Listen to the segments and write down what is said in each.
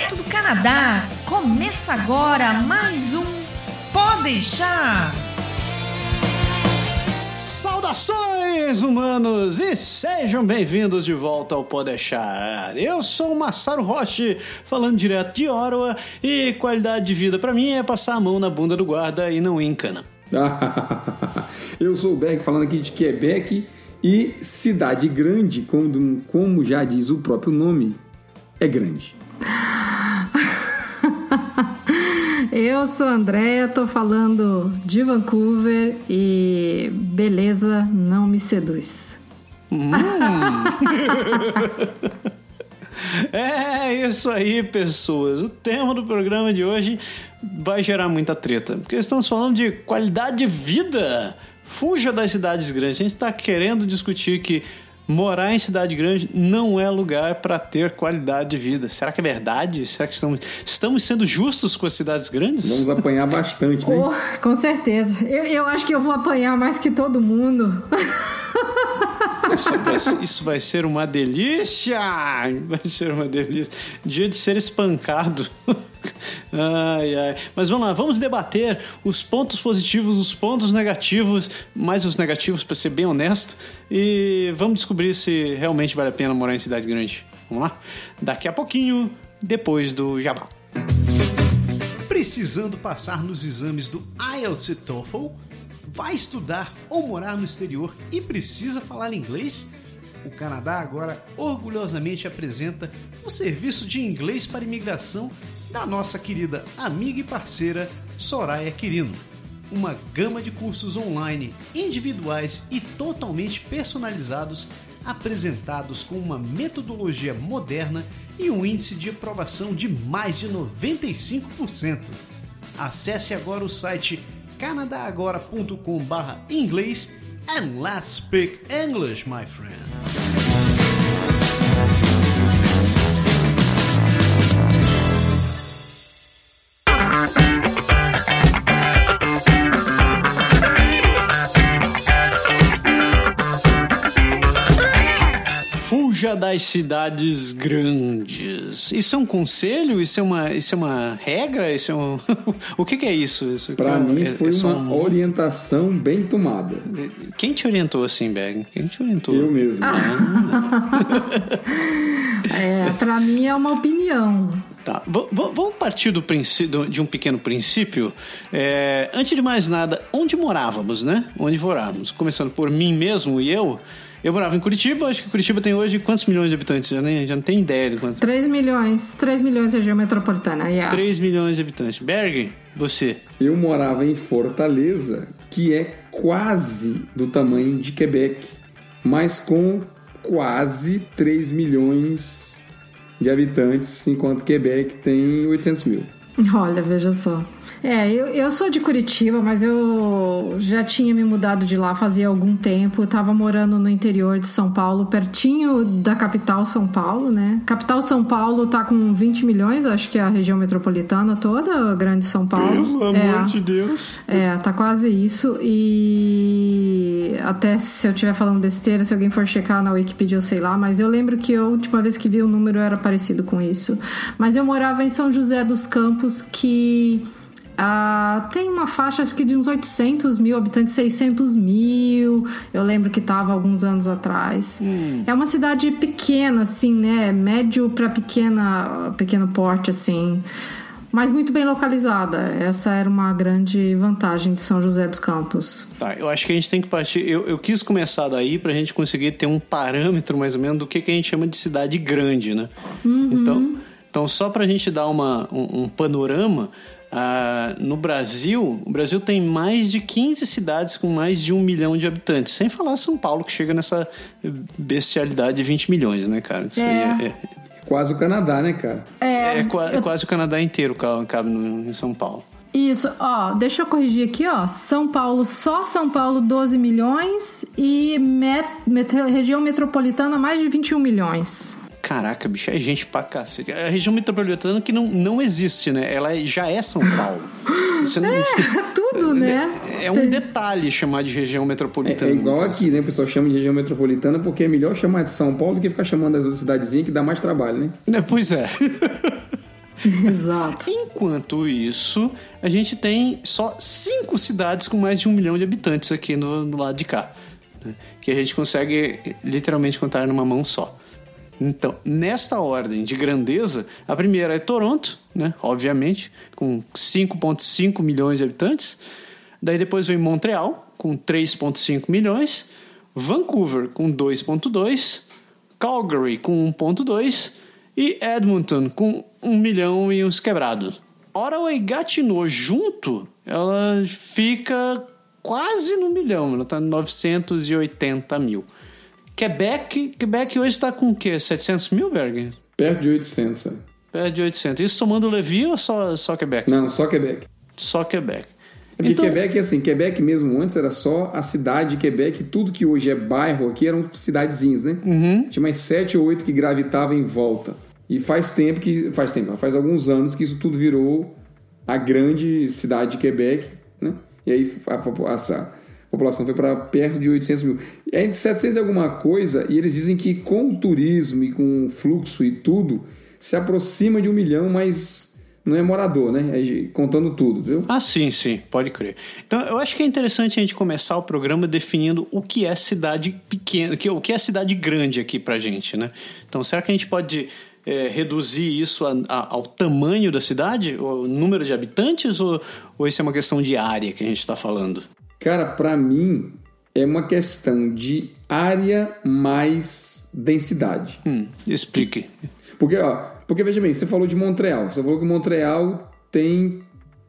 direto do Canadá. Começa agora mais um Pode deixar. Saudações, humanos, e sejam bem-vindos de volta ao Pode Deixar. Eu sou o Massaro Roche, falando direto de Ottawa, e qualidade de vida para mim é passar a mão na bunda do guarda e não ir em cana. Eu sou o Berg, falando aqui de Quebec, e cidade grande, como, como já diz o próprio nome, é grande. Eu sou a Andréia, tô falando de Vancouver e beleza não me seduz. Hum. é isso aí, pessoas. O tema do programa de hoje vai gerar muita treta, porque estamos falando de qualidade de vida. Fuja das cidades grandes. A gente está querendo discutir que morar em cidade grande não é lugar para ter qualidade de vida. Será que é verdade? Será que estamos, estamos sendo justos com as cidades grandes? Vamos apanhar bastante, né? Oh, com certeza. Eu, eu acho que eu vou apanhar mais que todo mundo. Isso vai, isso vai, ser uma delícia! Vai ser uma delícia. Dia de ser espancado. Ai, ai. Mas vamos lá, vamos debater os pontos positivos, os pontos negativos, mais os negativos, para ser bem honesto, e vamos descobrir se realmente vale a pena morar em cidade grande. Vamos lá? Daqui a pouquinho, depois do Jabá. Precisando passar nos exames do IELTS e TOEFL? Vai estudar ou morar no exterior e precisa falar inglês? O Canadá agora orgulhosamente apresenta o serviço de inglês para imigração da nossa querida amiga e parceira Soraya Quirino. Uma gama de cursos online, individuais e totalmente personalizados, apresentados com uma metodologia moderna e um índice de aprovação de mais de 95%. Acesse agora o site canadagora.com/inglês and let's speak English, my friend. Das cidades grandes. Isso é um conselho? Isso é uma, isso é uma regra? Isso é um... o que, que, é isso? isso Para mim é, foi é uma um... orientação bem tomada. Quem te orientou assim, Berg? Quem te orientou? Eu mesmo. é, para mim é uma opinião. Tá, vamos partir do princípio, de um pequeno princípio. É, antes de mais nada, onde morávamos, né? Onde morávamos? Começando por mim mesmo e eu. Eu morava em Curitiba, acho que Curitiba tem hoje quantos milhões de habitantes? Já, nem, já não tem ideia de quantos. 3 milhões. 3 milhões de região metropolitana, yeah. 3 milhões de habitantes. Berg, você? Eu morava em Fortaleza, que é quase do tamanho de Quebec, mas com quase 3 milhões de habitantes, enquanto Quebec tem 800 mil. Olha, veja só. É, eu, eu sou de Curitiba, mas eu já tinha me mudado de lá fazia algum tempo. Eu tava morando no interior de São Paulo, pertinho da capital São Paulo, né? Capital São Paulo tá com 20 milhões, acho que é a região metropolitana toda, grande São Paulo. Pelo é, amor de Deus. É, tá quase isso. E até se eu estiver falando besteira, se alguém for checar na Wikipedia, eu sei lá, mas eu lembro que a última vez que vi o número era parecido com isso. Mas eu morava em São José dos Campos, que ah, tem uma faixa, acho que de uns 800 mil habitantes, 600 mil. Eu lembro que estava alguns anos atrás. Hum. É uma cidade pequena, assim, né? Médio para pequena, pequeno porte, assim. Mas muito bem localizada. Essa era uma grande vantagem de São José dos Campos. Tá, eu acho que a gente tem que partir. Eu, eu quis começar daí para a gente conseguir ter um parâmetro mais ou menos do que, que a gente chama de cidade grande, né? Uhum. Então, então, só para a gente dar uma, um, um panorama, ah, no Brasil, o Brasil tem mais de 15 cidades com mais de um milhão de habitantes. Sem falar São Paulo, que chega nessa bestialidade de 20 milhões, né, cara? Isso é. É, é... Quase o Canadá, né, cara? É, é eu... quase o Canadá inteiro cabe no, em São Paulo. Isso, ó, deixa eu corrigir aqui, ó. São Paulo, só São Paulo, 12 milhões e met, met, região metropolitana, mais de 21 milhões. Caraca, bicho, é gente pra cacete. A região metropolitana que não, não existe, né? Ela já é São Paulo. Você não, é, tudo, né? É, é um detalhe chamar de região metropolitana. É, é igual aqui, né? O pessoal chama de região metropolitana porque é melhor chamar de São Paulo do que ficar chamando das outras cidadezinhas que dá mais trabalho, né? É, pois é. Exato. Enquanto isso, a gente tem só cinco cidades com mais de um milhão de habitantes aqui no, no lado de cá. né? Que a gente consegue literalmente contar numa mão só. Então, nesta ordem de grandeza, a primeira é Toronto, né? Obviamente, com 5,5 milhões de habitantes. Daí depois vem Montreal, com 3,5 milhões. Vancouver, com 2,2. Calgary, com 1,2. E Edmonton, com 1 milhão e uns quebrados. Ottawa e Gatineau junto, ela fica quase no milhão. Ela está 980 mil. Quebec, Quebec hoje está com o quê? 700 mil, Berg? Perto de 800, sabe? Perto de 800. Isso somando o Levi ou só, só Quebec? Não, só Quebec. Só Quebec. É porque Então- Quebec, assim, Quebec mesmo antes era só a cidade de Quebec, tudo que hoje é bairro aqui eram cidadezinhas, né? Uhum. Tinha mais sete ou oito que gravitavam em volta. E faz tempo que. Faz tempo, faz alguns anos que isso tudo virou a grande cidade de Quebec, né? E aí a, popu- população foi para perto de 800 mil. É entre 700 e alguma coisa, e eles dizem que com o turismo e com o fluxo e tudo, se aproxima de um milhão, mas não é morador, né? É contando tudo, viu? Ah, sim, sim, pode crer. Então, eu acho que é interessante a gente começar o programa definindo o que é cidade pequena, o que- é cidade grande aqui pra gente, né? Então, será que a gente pode é, reduzir isso a- a- ao tamanho da cidade, o número de habitantes, ou, ou isso é uma questão de área que a gente está falando? Cara, pra mim é uma questão de área mais densidade. Hum, explique. Porque, ó, porque veja bem, você falou de Montreal. Você falou que Montreal tem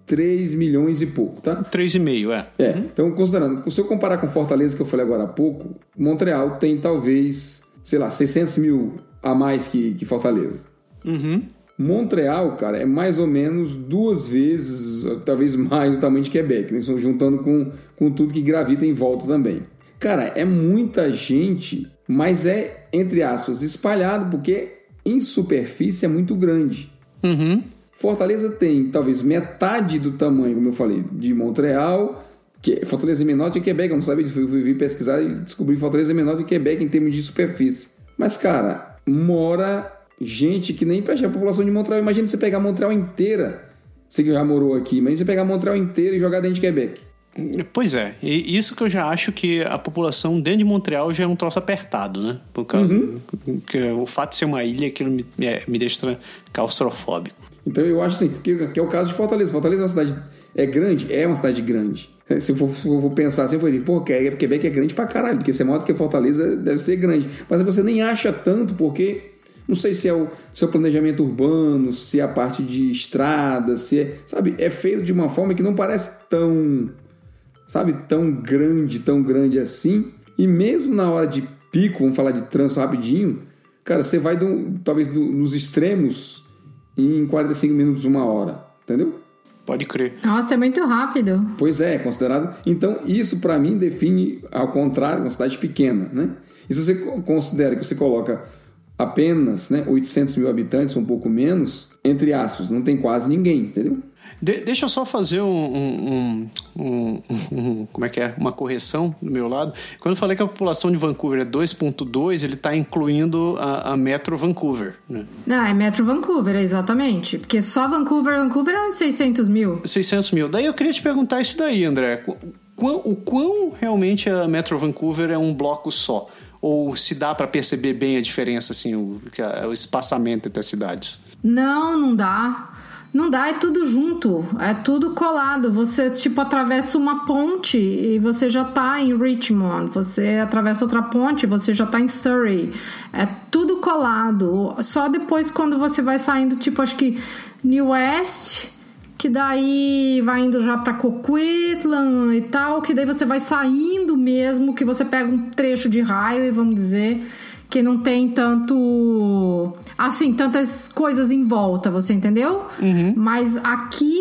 3 milhões e pouco, tá? 3,5, é. É, então considerando, se eu comparar com Fortaleza, que eu falei agora há pouco, Montreal tem talvez, sei lá, 600 mil a mais que, que Fortaleza. Uhum. Montreal, cara, é mais ou menos duas vezes, talvez mais o tamanho de Quebec, né? Estão juntando com, com tudo que gravita em volta também. Cara, é muita gente, mas é, entre aspas, espalhado, porque em superfície é muito grande. Uhum. Fortaleza tem talvez metade do tamanho, como eu falei, de Montreal, que Fortaleza é menor de Quebec, eu não sabia disso, fui, fui pesquisar e descobri que Fortaleza é menor de Quebec em termos de superfície. Mas, cara, mora gente que nem presta a população de Montreal. Imagina você pegar Montreal inteira, você que já morou aqui, imagina você pegar Montreal inteira e jogar dentro de Quebec. Pois é, e isso que eu já acho que a população dentro de Montreal já é um troço apertado, né? Por causa, porque o fato de ser uma ilha aquilo me, é, me deixa claustrofóbico. Então eu acho assim, que, que é o caso de Fortaleza. Fortaleza é uma cidade é grande, é uma cidade grande. Se eu for, se eu for pensar assim, eu vou dizer, pô, Que- Quebec é grande pra caralho, porque se é maior do que Fortaleza, deve ser grande. Mas você nem acha tanto, porque não sei se é o seu planejamento urbano, se é a parte de estrada, se é, sabe, é feito de uma forma que não parece tão, sabe, tão grande, tão grande assim. E mesmo na hora de pico, vamos falar de trânsito rapidinho, cara, você vai do- talvez do- nos extremos em 45 minutos, uma hora, entendeu? Pode crer. Nossa, é muito rápido. Pois é, é considerado. Então, isso para mim define, ao contrário, uma cidade pequena, né? E se você co- considera que você coloca apenas né, 800 mil habitantes, um pouco menos, entre aspas, não tem quase ninguém, entendeu? De- deixa eu só fazer um, um- um- um- um- Como é que é? Uma correção do meu lado. Quando eu falei que a população de Vancouver é 2,2, ele está incluindo a, a Metro Vancouver. Né? Não, é Metro Vancouver, exatamente. Porque só Vancouver, Vancouver é uns 600 mil. 600 mil. Daí eu queria te perguntar isso daí, André. Quão- o quão realmente a Metro Vancouver é um bloco só? Ou se dá para perceber bem a diferença, assim, o, a- o espaçamento entre as cidades? Não, não dá. Não dá, é tudo junto, é tudo colado. Você, tipo, atravessa uma ponte e você já tá em Richmond. Você atravessa outra ponte, você já tá em Surrey. É tudo colado. Só depois, quando você vai saindo, tipo, acho que New West, que daí vai indo já pra Coquitlam e tal, que daí você vai saindo mesmo, que você pega um trecho de raio e vamos dizer que não tem tanto assim tantas coisas em volta você entendeu? Mas aqui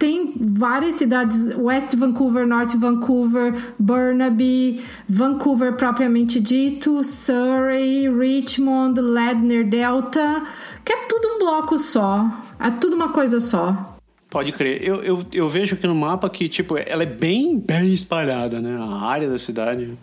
tem várias cidades West Vancouver North Vancouver Burnaby Vancouver propriamente dito Surrey Richmond Ladner Delta que é tudo um bloco só é tudo uma coisa só Pode crer. Eu, eu, eu vejo aqui no mapa que, tipo, ela é bem, bem espalhada, né? A área da cidade.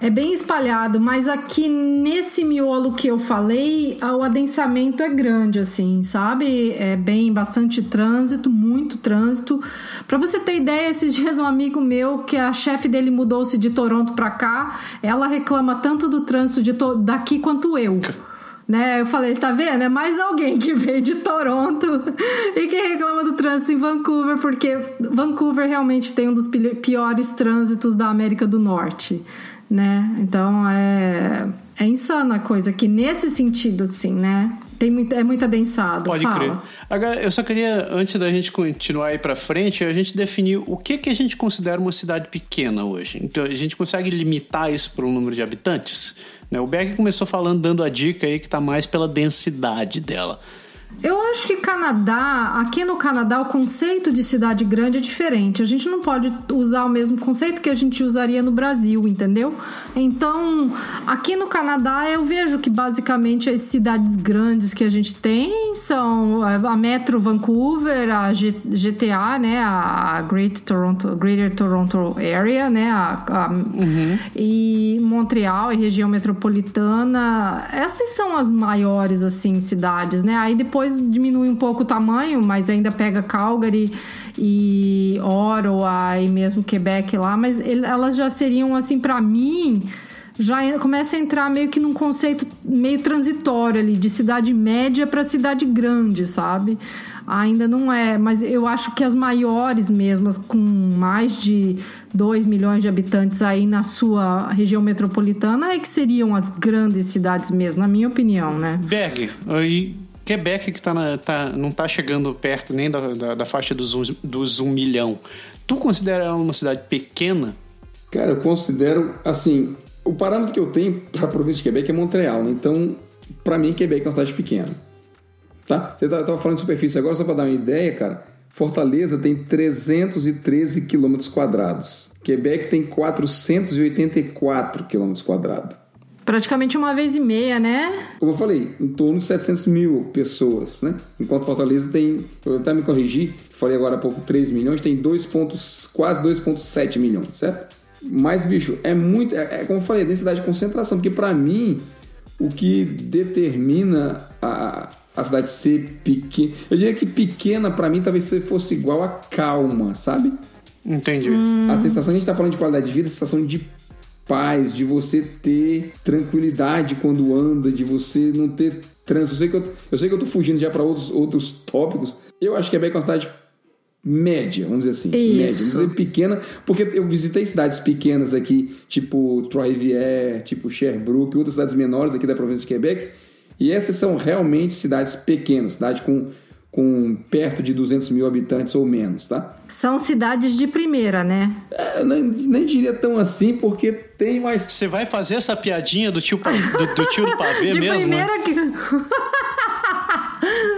É bem espalhado, mas aqui nesse miolo que eu falei, o adensamento é grande, assim, sabe? É bem bastante trânsito, muito trânsito. Para você ter ideia, esses dias um amigo meu, que a chefe dele mudou-se de Toronto para cá, ela reclama tanto do trânsito de daqui quanto eu. Né? Eu falei, está vendo? É mais alguém que veio de Toronto e que reclama do trânsito em Vancouver, porque Vancouver realmente tem um dos piores trânsitos da América do Norte, né? Então é é insana a coisa que nesse sentido assim, né? Tem muito, é muito adensado. Pode Fala. crer. Agora, eu só queria, antes da gente continuar aí para frente, a gente definir o que, que a gente considera uma cidade pequena hoje. Então, a gente consegue limitar isso para um número de habitantes? Né? O Berg começou falando, dando a dica aí que está mais pela densidade dela. Eu acho que Canadá, aqui no Canadá, o conceito de cidade grande é diferente. A gente não pode usar o mesmo conceito que a gente usaria no Brasil, entendeu? Então, aqui no Canadá, eu vejo que basicamente as cidades grandes que a gente tem são a Metro Vancouver, a GTA, né, a Great Toronto, Greater Toronto Area, né, a, a uhum. e Montreal e região metropolitana. Essas são as maiores assim cidades, né? Aí depois depois diminui um pouco o tamanho, mas ainda pega Calgary e Ottawa e mesmo Quebec lá, mas elas já seriam assim para mim já começa a entrar meio que num conceito meio transitório ali de cidade média para cidade grande, sabe? Ainda não é, mas eu acho que as maiores mesmo, com mais de 2 milhões de habitantes aí na sua região metropolitana, é que seriam as grandes cidades mesmo, na minha opinião, né? Berg, aí Quebec que tá, na, tá não está chegando perto nem da, da, da faixa dos dos um milhão. Tu considera ela uma cidade pequena? Cara, eu considero, assim, o parâmetro que eu tenho para a província de Quebec é Montreal, né? então, para mim, Quebec é uma cidade pequena. Tá? Você estava tá, falando de superfície agora, só para dar uma ideia, cara, Fortaleza tem 313 quilômetros quadrados. Quebec tem 484 quilômetros quadrados. Praticamente uma vez e meia, né? Como eu falei, em torno de 700 mil pessoas, né? Enquanto Fortaleza tem, eu até me corrigi, falei agora há pouco 3 milhões, tem 2 pontos, quase 2,7 milhões, certo? Mas, bicho, é muito, é, é como eu falei, é densidade de concentração, porque para mim, o que determina a, a cidade ser pequena, eu diria que pequena para mim talvez fosse igual a calma, sabe? Entendi. Hum. A sensação, a gente tá falando de qualidade de vida, a sensação de paz, de você ter tranquilidade quando anda, de você não ter trânsito. Eu sei que eu, eu, sei que eu tô fugindo já para outros, outros tópicos. Eu acho que é uma cidade média, vamos dizer assim. Isso. Média, vamos dizer pequena, porque eu visitei cidades pequenas aqui, tipo Trois-Rivières, tipo Sherbrooke, outras cidades menores aqui da província de Quebec, e essas são realmente cidades pequenas, cidade com com perto de 200 mil habitantes ou menos, tá? São cidades de primeira, né? É, nem, nem, diria tão assim, porque tem mais... Você vai fazer essa piadinha do tio, do, do tio do pavê de mesmo? De primeira que...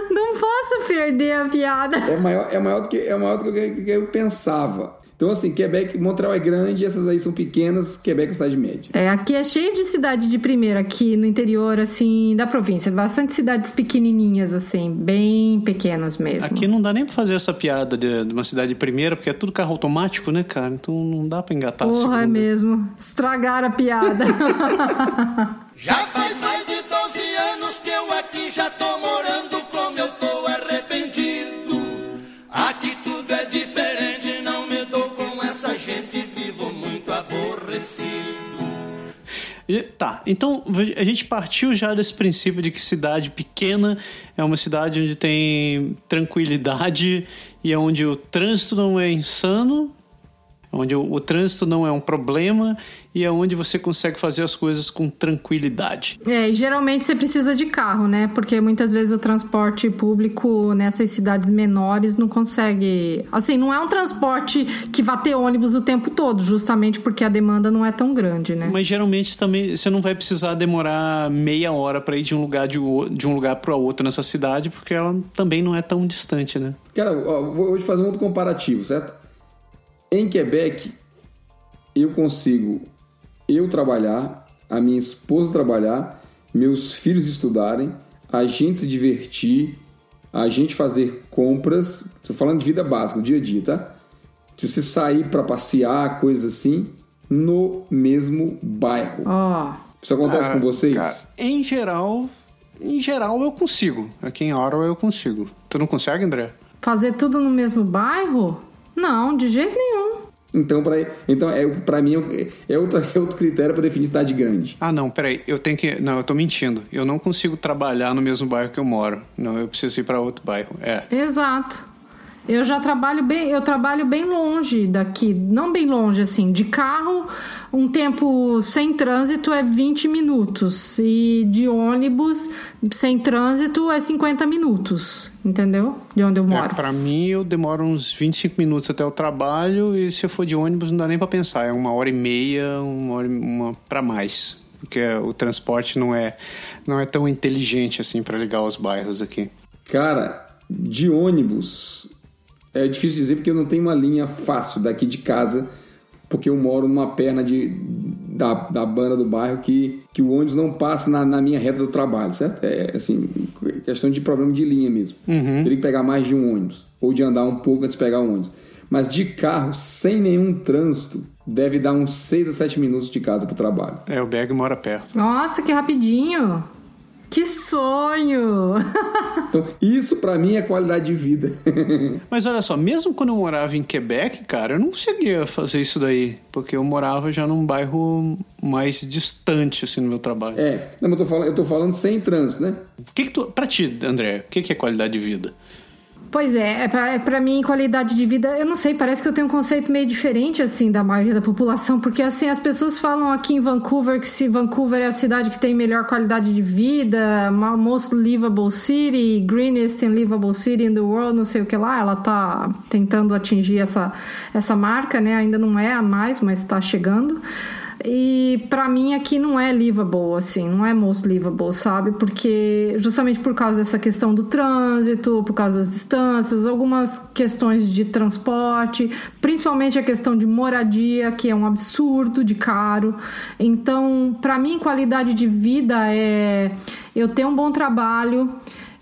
Não posso perder a piada. É maior, é maior, do, que, é maior do que eu pensava. Então, assim, Quebec, Montreal é grande, essas aí são pequenas, Quebec é cidade média. É, aqui é cheio de cidade de primeira, aqui no interior, assim, da província. Bastante cidades pequenininhas, assim, bem pequenas mesmo. Aqui não dá nem pra fazer essa piada de, de uma cidade de primeira, porque é tudo carro automático, né, cara? Então não dá pra engatar Porra, é mesmo. Estragar a piada. já faz mais de E, tá, então a gente partiu já desse princípio de que cidade pequena é uma cidade onde tem tranquilidade e é onde o trânsito não é insano, onde o, o, trânsito não é um problema e é onde você consegue fazer as coisas com tranquilidade. É, e geralmente você precisa de carro, né? Porque muitas vezes o transporte público nessas cidades menores não consegue. Assim, não é um transporte que vá ter ônibus o tempo todo, justamente porque a demanda não é tão grande, né? Mas geralmente também você não vai precisar demorar meia hora para ir de um lugar de, de um lugar para outro nessa cidade, porque ela também não é tão distante, né? Cara, ó, vou te fazer um outro comparativo, certo? Em Quebec, eu consigo eu trabalhar, a minha esposa trabalhar, meus filhos estudarem, a gente se divertir, a gente fazer compras, estou falando de vida básica, dia a dia, tá? De você sair para passear, coisas assim, no mesmo bairro. Ó, Isso acontece Ah, com vocês? cara, em geral, em geral eu consigo. Aqui em Ottawa eu consigo. Tu não consegue, André? fazer tudo no mesmo bairro? Não, de jeito nenhum. Então, pra, então é, pra mim, é, é outro, é outro critério para definir cidade grande. Ah, não, peraí. Eu tenho que. Não, eu tô mentindo. Eu não consigo trabalhar no mesmo bairro que eu moro. Não, eu preciso ir pra outro bairro. É. Exato. Eu já trabalho bem, eu trabalho bem longe daqui, não bem longe assim, de carro, um tempo sem trânsito é 20 minutos e de ônibus sem trânsito é 50 minutos, entendeu? De onde eu é moro. pra mim, eu demoro uns 25 minutos até o trabalho e se eu for de ônibus não dá nem pra pensar. É uma hora e meia, uma hora e- uma pra mais. Porque o transporte não é, não é tão inteligente assim pra ligar os bairros aqui. Cara, de ônibus é difícil dizer porque eu não tenho uma linha fácil daqui de casa, porque eu moro numa perna de, da, da banda do bairro que, que o ônibus não passa na, na minha reta do trabalho, certo? É assim, questão de problema de linha mesmo. Teria que pegar mais de um ônibus, ou de andar um pouco antes de pegar o ônibus. Mas de carro, sem nenhum trânsito, deve dar uns 6 a 7 minutos de casa para o trabalho. É, o Berg mora perto. Nossa, que rapidinho. Que sonho! Então, isso para mim é qualidade de vida. Mas olha só, mesmo quando eu morava em Quebec, cara, eu não conseguia fazer isso daí. Porque eu morava já num bairro mais distante, assim, no meu trabalho. é, não, mas eu tô falando, eu tô falando sem trânsito, né? O que que tu, pra ti, André, o que que é qualidade de vida? Pois é, é pra, é mim qualidade de vida, eu não sei, parece que eu tenho um conceito meio diferente assim da maioria da população, porque assim as pessoas falam aqui em Vancouver que se Vancouver é a cidade que tem melhor qualidade de vida, most livable city, greenest and livable city in the world, não sei o que lá, ela tá tentando atingir essa essa marca, né? Ainda não é a mais, mas tá chegando. E pra mim aqui não é livable, assim, não é most livable, sabe? Porque justamente por causa dessa questão do trânsito, por causa das distâncias, algumas questões de transporte, principalmente a questão de moradia, que é um absurdo de caro. Então, pra mim, qualidade de vida é eu ter um bom trabalho,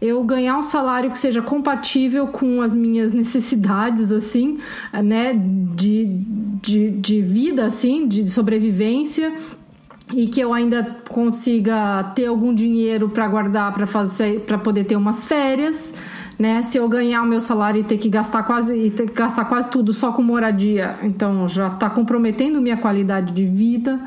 eu ganhar um salário que seja compatível com as minhas necessidades, assim, né, de, de, de vida, assim, de sobrevivência e que eu ainda consiga ter algum dinheiro para guardar para fazer para poder ter umas férias né se eu ganhar o meu salário e ter que gastar quase e ter que gastar quase tudo só com moradia então já está comprometendo minha qualidade de vida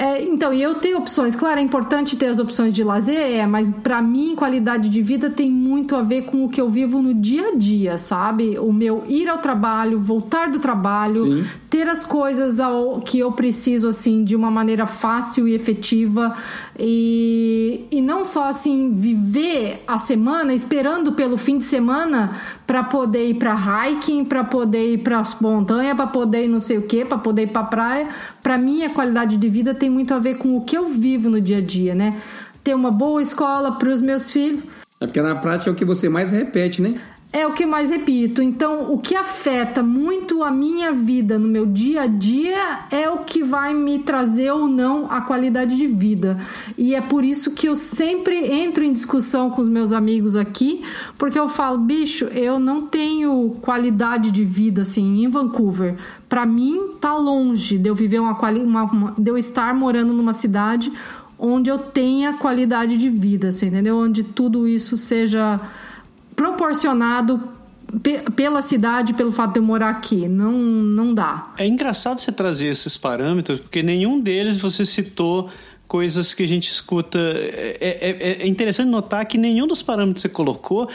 é, então, e eu tenho opções. Claro, é importante ter as opções de lazer, é, mas para mim, qualidade de vida tem muito a ver com o que eu vivo no dia a dia, sabe? O meu ir ao trabalho, voltar do trabalho, Sim. ter as coisas ao, que eu preciso, assim, de uma maneira fácil e efetiva. E, e não só, assim, viver a semana esperando pelo fim de semana para poder ir para hiking, para poder ir para montanha, para poder ir não sei o que, para poder ir para praia. Para mim, a qualidade de vida tem muito a ver com o que eu vivo no dia a dia, né? Ter uma boa escola para os meus filhos. É porque na prática é o que você mais repete, né? É o que mais repito. Então, o que afeta muito a minha vida no meu dia a dia é o que vai me trazer ou não a qualidade de vida. E é por isso que eu sempre entro em discussão com os meus amigos aqui, porque eu falo, bicho, eu não tenho qualidade de vida assim em Vancouver. Para mim, tá longe de eu viver uma, uma, uma de eu estar morando numa cidade onde eu tenha qualidade de vida, você entendeu? Onde tudo isso seja proporcionado pe- pela cidade, pelo fato de eu morar aqui. Não, não dá. É engraçado você trazer esses parâmetros, porque nenhum deles você citou coisas que a gente escuta. É, é- é interessante notar que nenhum dos parâmetros que você colocou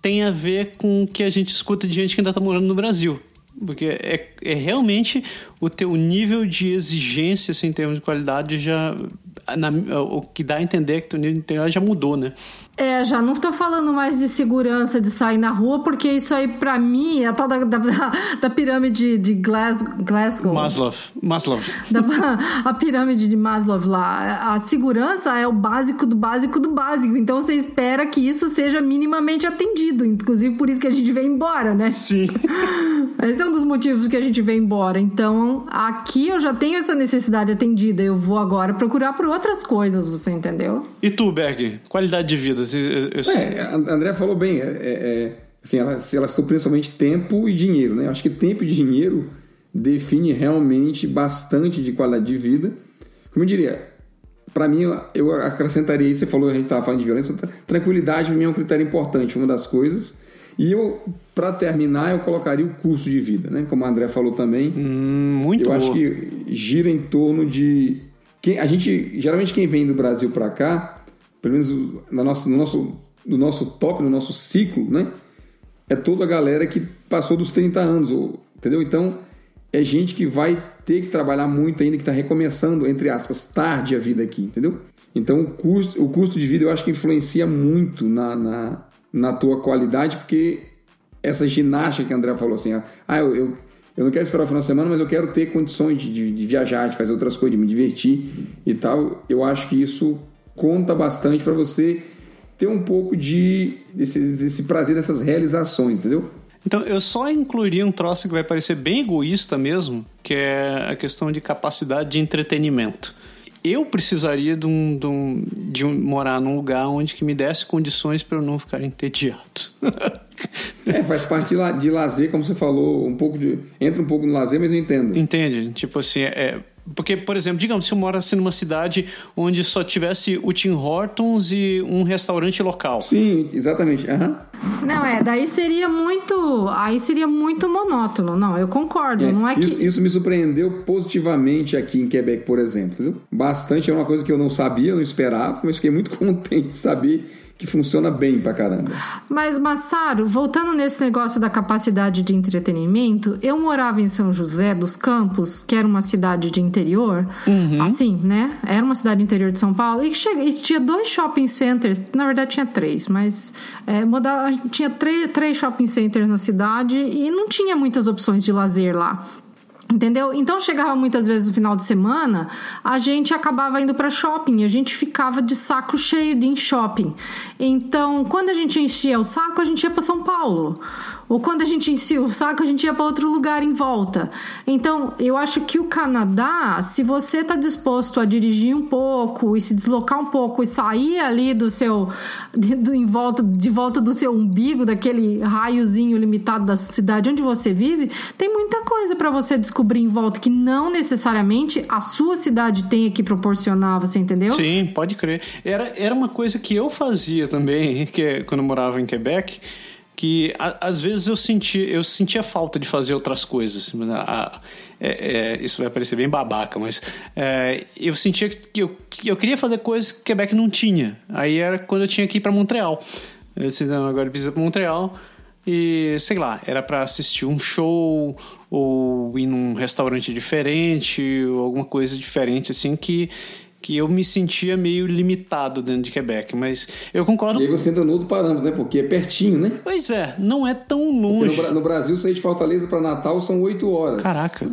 tem a ver com o que a gente escuta de gente que ainda está morando no Brasil. Porque é, é realmente o teu nível de exigência assim, em termos de qualidade já. na- o que dá a entender é que teu nível de qualidade já mudou, né? É, já não tô falando mais de segurança de sair na rua, porque isso aí, pra mim, é a tal da, da, da pirâmide de Glas, Glasgow. Maslow. Maslow. Da, a pirâmide de Maslow lá. A segurança é o básico do básico do básico. Então você espera que isso seja minimamente atendido. Inclusive por isso que a gente vem embora, né? Sim. Esse é um dos motivos que a gente veio embora. Então, aqui eu já tenho essa necessidade atendida. Eu vou agora procurar por outras coisas, você entendeu? E tu, Berg? Qualidade de vida? Eu, eu... É, a André falou bem. É, é, assim, ela, ela citou principalmente tempo e dinheiro, né? Eu acho que tempo e dinheiro define realmente bastante de qualidade de vida. Como eu diria, para mim, eu acrescentaria isso. Você falou, a gente estava falando de violência. Tranquilidade, para mim, é um critério importante, uma das coisas. E eu, para terminar, eu colocaria o custo de vida, né? Como a André falou também. Hum, muito Eu boa. acho que gira em torno de. Quem, a gente, geralmente, quem vem do Brasil para cá, pelo menos no nosso, no, nosso, no nosso top, no nosso ciclo, né? É toda a galera que passou dos 30 anos, entendeu? Então, é gente que vai ter que trabalhar muito ainda, que está recomeçando, entre aspas, tarde a vida aqui, entendeu? Então, o custo, o custo de vida eu acho que influencia muito na, na, na tua qualidade, porque essa ginástica que a André falou assim, ah, eu, eu, eu não quero esperar o final de semana, mas eu quero ter condições de, de, de viajar, de fazer outras coisas, de me divertir e tal. Eu acho que isso conta bastante para você ter um pouco de desse, desse prazer dessas realizações, entendeu? Então, eu só incluiria um troço que vai parecer bem egoísta mesmo, que é a questão de capacidade de entretenimento. Eu precisaria de, um, de, um, de um, morar num lugar onde que me desse condições para eu não ficar entediado. é, faz parte de, de lazer, como você falou, um pouco de. Entra um pouco no lazer, mas eu entendo. Entende? Tipo assim, é, porque, por exemplo, digamos, se eu morasse numa cidade onde só tivesse o Tim Hortons e um restaurante local. Sim, exatamente. Uhum. Não, é, daí seria muito. Aí seria muito monótono. Não, eu concordo. É, não é isso, que... isso me surpreendeu positivamente aqui em Quebec, por exemplo. Viu? Bastante, é uma coisa que eu não sabia, não esperava, mas fiquei muito contente de saber que funciona bem pra caramba. Mas, Massaro, voltando nesse negócio da capacidade de entretenimento, eu morava em São José dos Campos, que era uma cidade de interior, uhum. assim, né? Era uma cidade interior de São Paulo, e, chega, e tinha dois shopping centers, na verdade tinha três, mas é, mudava, tinha três, três shopping centers na cidade e não tinha muitas opções de lazer lá. Entendeu? Então chegava muitas vezes no final de semana, a gente acabava indo para shopping, a gente ficava de saco cheio de em shopping. Então, quando a gente enchia o saco, a gente ia para São Paulo. Ou quando a gente enchia o saco, a gente ia para outro lugar em volta. Então, eu acho que o Canadá, se você está disposto a dirigir um pouco e se deslocar um pouco e sair ali do seu de, em volta de volta do seu umbigo, daquele raiozinho limitado da cidade onde você vive, tem muita coisa para você descobrir em volta que não necessariamente a sua cidade tem que proporcionar, você entendeu? Sim, pode crer. Era, era uma coisa que eu fazia também, que quando eu morava em Quebec que a, às vezes eu sentia, eu sentia falta de fazer outras coisas. A, é, é, isso vai parecer bem babaca, mas é, eu sentia que eu, que eu queria fazer coisas que Quebec não tinha. Aí era quando eu tinha que ir para Montreal. Eu disse, não, agora precisa para Montreal. E sei lá, era para assistir um show ou ir num restaurante diferente, ou alguma coisa diferente assim que que eu me sentia meio limitado dentro de Quebec, mas eu concordo. E aí você entra no outro parâmetro, né? Porque é pertinho, né? Pois é, não é tão longe. No, no, Brasil, sair de Fortaleza para Natal são oito horas. Caraca.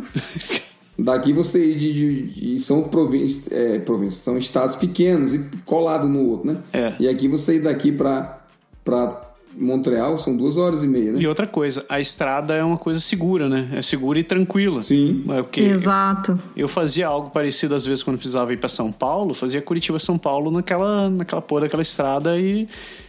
Daqui você ir de, de, de são províncias, é, províncias, são estados pequenos e colado no outro, né? É. E aqui você ir daqui para para Montreal são duas horas e meia, né? E outra coisa, a estrada é uma coisa segura, né? É segura e tranquila. Sim. É porque Exato. Eu fazia algo parecido às vezes quando precisava ir para São Paulo, fazia Curitiba São Paulo naquela naquela porra daquela estrada e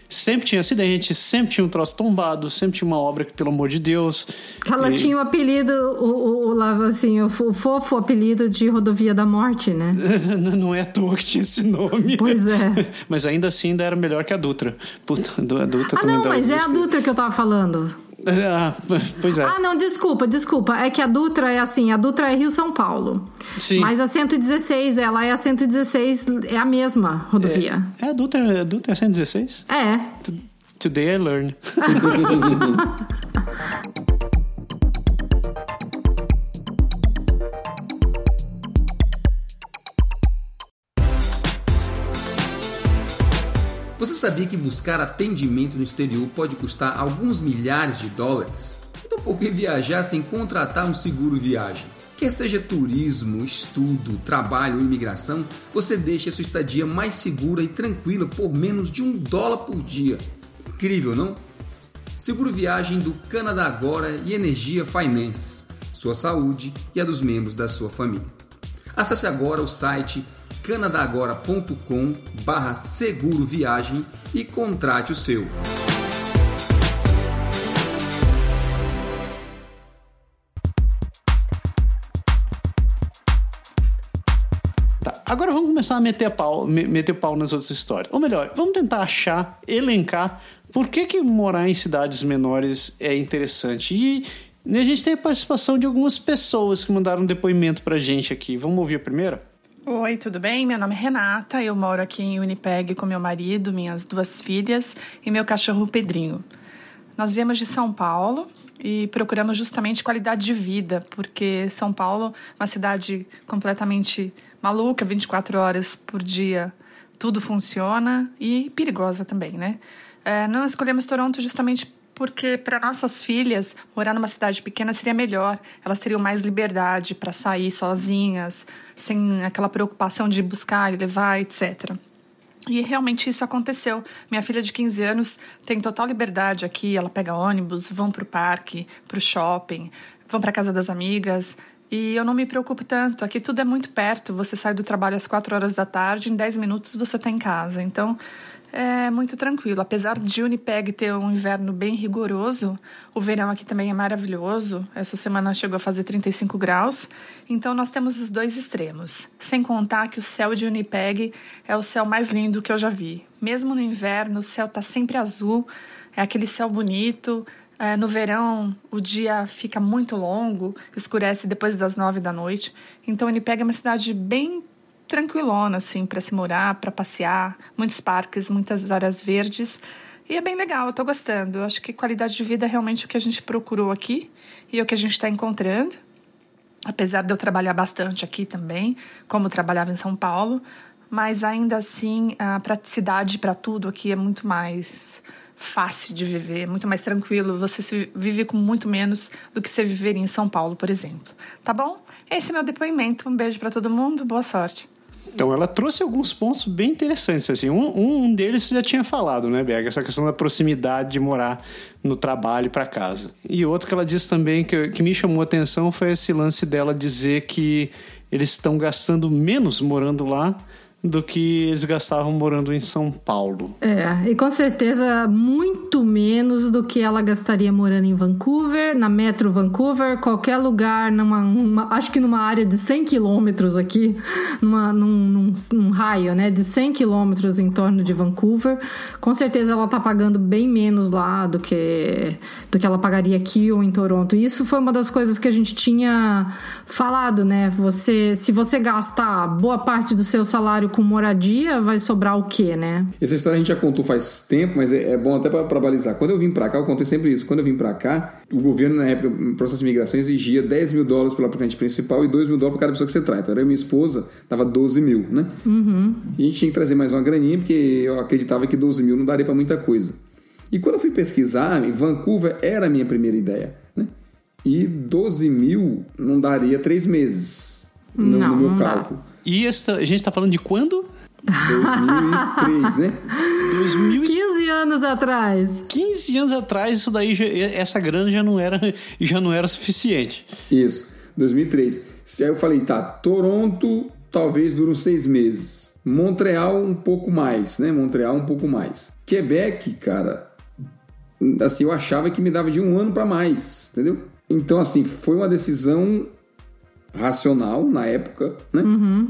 sempre tinha acidente, sempre tinha um troço tombado, sempre tinha uma obra que, pelo amor de Deus. Ela e... tinha o apelido, o, o, o, assim, o, fofo apelido de Rodovia da Morte, né? Não é à toa que tinha esse nome. Pois é. mas ainda assim ainda era melhor que a Dutra. Puta, a Dutra ah, não, mas é a Dutra que eu tava falando. Ah, pois é. Ah, não, desculpa, desculpa. É que a Dutra é assim, a Dutra é Rio-São Paulo. Sim. Mas a 116, ela é a 116, é a mesma rodovia. É, é a Dutra, a Dutra é a 116? É. Today I learned. Você sabia que buscar atendimento no exterior pode custar alguns milhares de dólares? Então por que viajar sem contratar um seguro viagem? Quer seja turismo, estudo, trabalho ou imigração, você deixa a sua estadia mais segura e tranquila por menos de um dólar por dia. Incrível, não? Seguro viagem do Canadá Agora e Energia Finances, sua saúde e a dos membros da sua família. Acesse agora o site canadagora.com barra seguro viagem e contrate o seu. Tá, agora vamos começar a meter pau, me- meter pau nas outras histórias. Ou melhor, vamos tentar achar, elencar por que, que morar em cidades menores é interessante. E a gente tem a participação de algumas pessoas que mandaram um depoimento pra gente aqui. Vamos ouvir a primeira? Oi, tudo bem? Meu nome é Renata, eu moro aqui em Winnipeg com meu marido, minhas duas filhas e meu cachorro Pedrinho. Nós viemos de São Paulo e procuramos justamente qualidade de vida, porque São Paulo é uma cidade completamente maluca, 24 horas por dia, tudo funciona e perigosa também, né? É, nós escolhemos Toronto justamente porque para nossas filhas morar numa cidade pequena seria melhor. Elas teriam mais liberdade para sair sozinhas, sem aquela preocupação de buscar e levar, etc. E realmente isso aconteceu. Minha filha de 15 anos tem total liberdade aqui. Ela pega ônibus, vão para o parque, para o shopping, vão para casa das amigas. E eu não me preocupo tanto. Aqui tudo é muito perto. Você sai do trabalho às 4 horas da tarde, em 10 minutos você está em casa. Então é muito tranquilo. Apesar de Winnipeg ter um inverno bem rigoroso, o verão aqui também é maravilhoso. Essa semana chegou a fazer 35 graus. Então nós temos os dois extremos. Sem contar que o céu de Winnipeg é o céu mais lindo que eu já vi. Mesmo no inverno, o céu está sempre azul, é aquele céu bonito. É, no verão, o dia fica muito longo, escurece depois das nove da noite. Então, Winnipeg é uma cidade bem tranquilona, assim, para se morar, para passear, muitos parques, muitas áreas verdes. E é bem legal, eu tô gostando. Eu acho que qualidade de vida é realmente o que a gente procurou aqui e é o que a gente está encontrando. Apesar de eu trabalhar bastante aqui também, como trabalhava em São Paulo, mas ainda assim a praticidade para tudo aqui é muito mais fácil de viver, muito mais tranquilo. Você se vive com muito menos do que você viveria em São Paulo, por exemplo. Tá bom? Esse é meu depoimento. Um beijo para todo mundo. Boa sorte. Então, ela trouxe alguns pontos bem interessantes. Assim. Um, um deles você já tinha falado, né, Berg? Essa questão da proximidade de morar no trabalho para casa. E outro que ela disse também que, que me chamou a atenção foi esse lance dela dizer que eles estão gastando menos morando lá do que eles gastavam morando em São Paulo. É, e com certeza muito menos do que ela gastaria morando em Vancouver, na Metro Vancouver, qualquer lugar, numa, uma- acho que numa área de 100 quilômetros aqui, numa, num, num- num raio, né, de 100 quilômetros em torno de Vancouver. Com certeza ela tá pagando bem menos lá do que, do que ela pagaria aqui ou em Toronto. Isso foi uma das coisas que a gente tinha falado, né? Você, se você gastar boa parte do seu salário com moradia, vai sobrar o quê, né? Essa história a gente já contou faz tempo, mas é, é bom até para balizar. Quando eu vim para cá, eu contei sempre isso. Quando eu vim para cá, o governo, na época, no processo de imigração, exigia 10 mil dólares pelo aplicante principal e 2 mil dólares por cada pessoa que você traz. Então, eu e minha esposa dava 12 mil, né? E a gente tinha que trazer mais uma graninha, porque eu acreditava que 12 mil não daria para muita coisa. E quando eu fui pesquisar, Vancouver era a minha primeira ideia, né? E 12 mil não daria três meses no, Não, no meu não dá. E esta, a gente está falando de quando? 2003, né? 2015 anos atrás. anos atrás, isso daí, já- essa grana já não era, já não era suficiente. Isso, 2003. Se Aí eu falei, tá, Toronto talvez dure uns seis meses. Montreal um pouco mais, né? Montreal um pouco mais. Quebec, cara, assim, eu achava que me dava de um ano para mais, entendeu? Então, assim, foi uma decisão racional na época, né?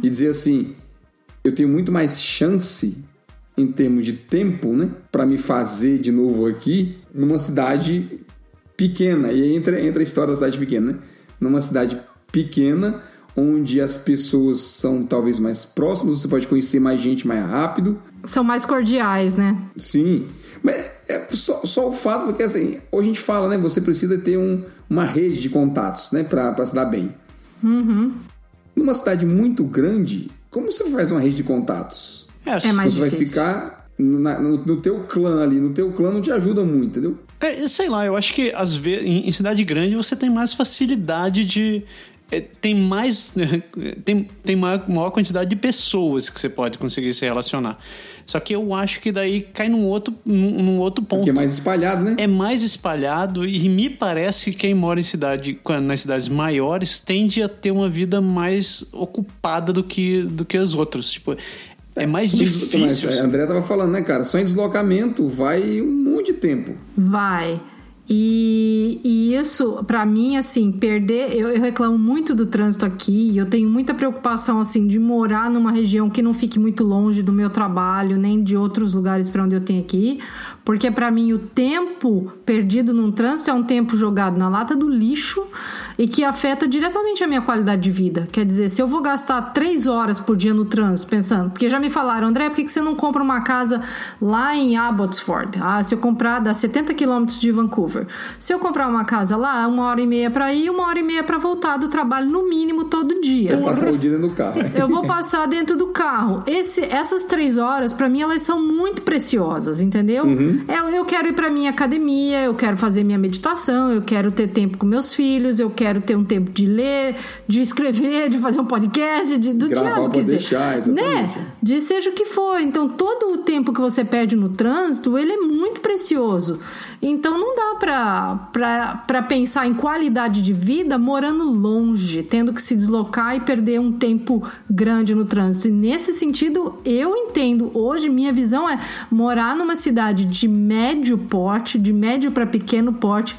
E dizer assim, eu tenho muito mais chance em termos de tempo, né, para me fazer de novo aqui numa cidade pequena. E aí entra, entra a história da cidade pequena, né? Numa cidade pequena, onde as pessoas são talvez mais próximas, você pode conhecer mais gente mais rápido. São mais cordiais, né? Sim, mas é só, só o fato porque assim, hoje a gente fala, né? Você precisa ter um, uma rede de contatos, né? Para se dar bem. Numa cidade muito grande, como você faz uma rede de contatos? É, É mais você vai difícil. ficar na- no, no teu clã ali, no teu clã não te ajuda muito, entendeu? É, sei lá, eu acho que às vezes em, em cidade grande você tem mais facilidade de, é, tem mais. Tem, tem maior, maior quantidade de pessoas que você pode conseguir se relacionar. Só que eu acho que daí cai num outro, num, num outro ponto. Porque é mais espalhado, né? É mais espalhado e me parece que quem mora em cidade, nas cidades maiores tende a ter uma vida mais ocupada do que, do que as outras. Tipo, é mais Só em des- difícil. Mas, é, a André tava falando, né, cara? Só em deslocamento vai um monte de tempo. Vai. E, e isso, pra mim, assim, perder. Eu, eu reclamo muito do trânsito aqui. Eu tenho muita preocupação, assim, de morar numa região que não fique muito longe do meu trabalho, nem de outros lugares pra onde eu tenho que ir. Porque, pra mim, o tempo perdido num trânsito é um tempo jogado na lata do lixo e que afeta diretamente a minha qualidade de vida. Quer dizer, se eu vou gastar três horas por dia no trânsito, pensando, porque já me falaram, André, por que você não compra uma casa lá em Abbotsford? Ah, se eu comprar, dá 70 quilômetros de Vancouver. Se eu comprar uma casa lá, uma hora e meia pra ir, uma hora e meia pra voltar do trabalho, no mínimo todo dia. Você passa o dia dentro do carro. Eu vou passar dentro do carro. Esse, essas três horas, pra mim, elas são muito preciosas, entendeu? Eu, eu quero ir pra minha academia, eu quero fazer minha meditação, eu quero ter tempo com meus filhos, eu quero ter um tempo de ler, de escrever, de fazer um podcast, de, do Gravar diabo deixar, exatamente. Né? De seja o que for. Então, todo o tempo que você perde no trânsito, ele é muito precioso. Então, não dá pra pensar em qualidade de vida morando longe, tendo que se deslocar e perder um tempo grande no trânsito. E nesse sentido, eu entendo. Hoje, minha visão é morar numa cidade de médio porte, de médio para pequeno porte.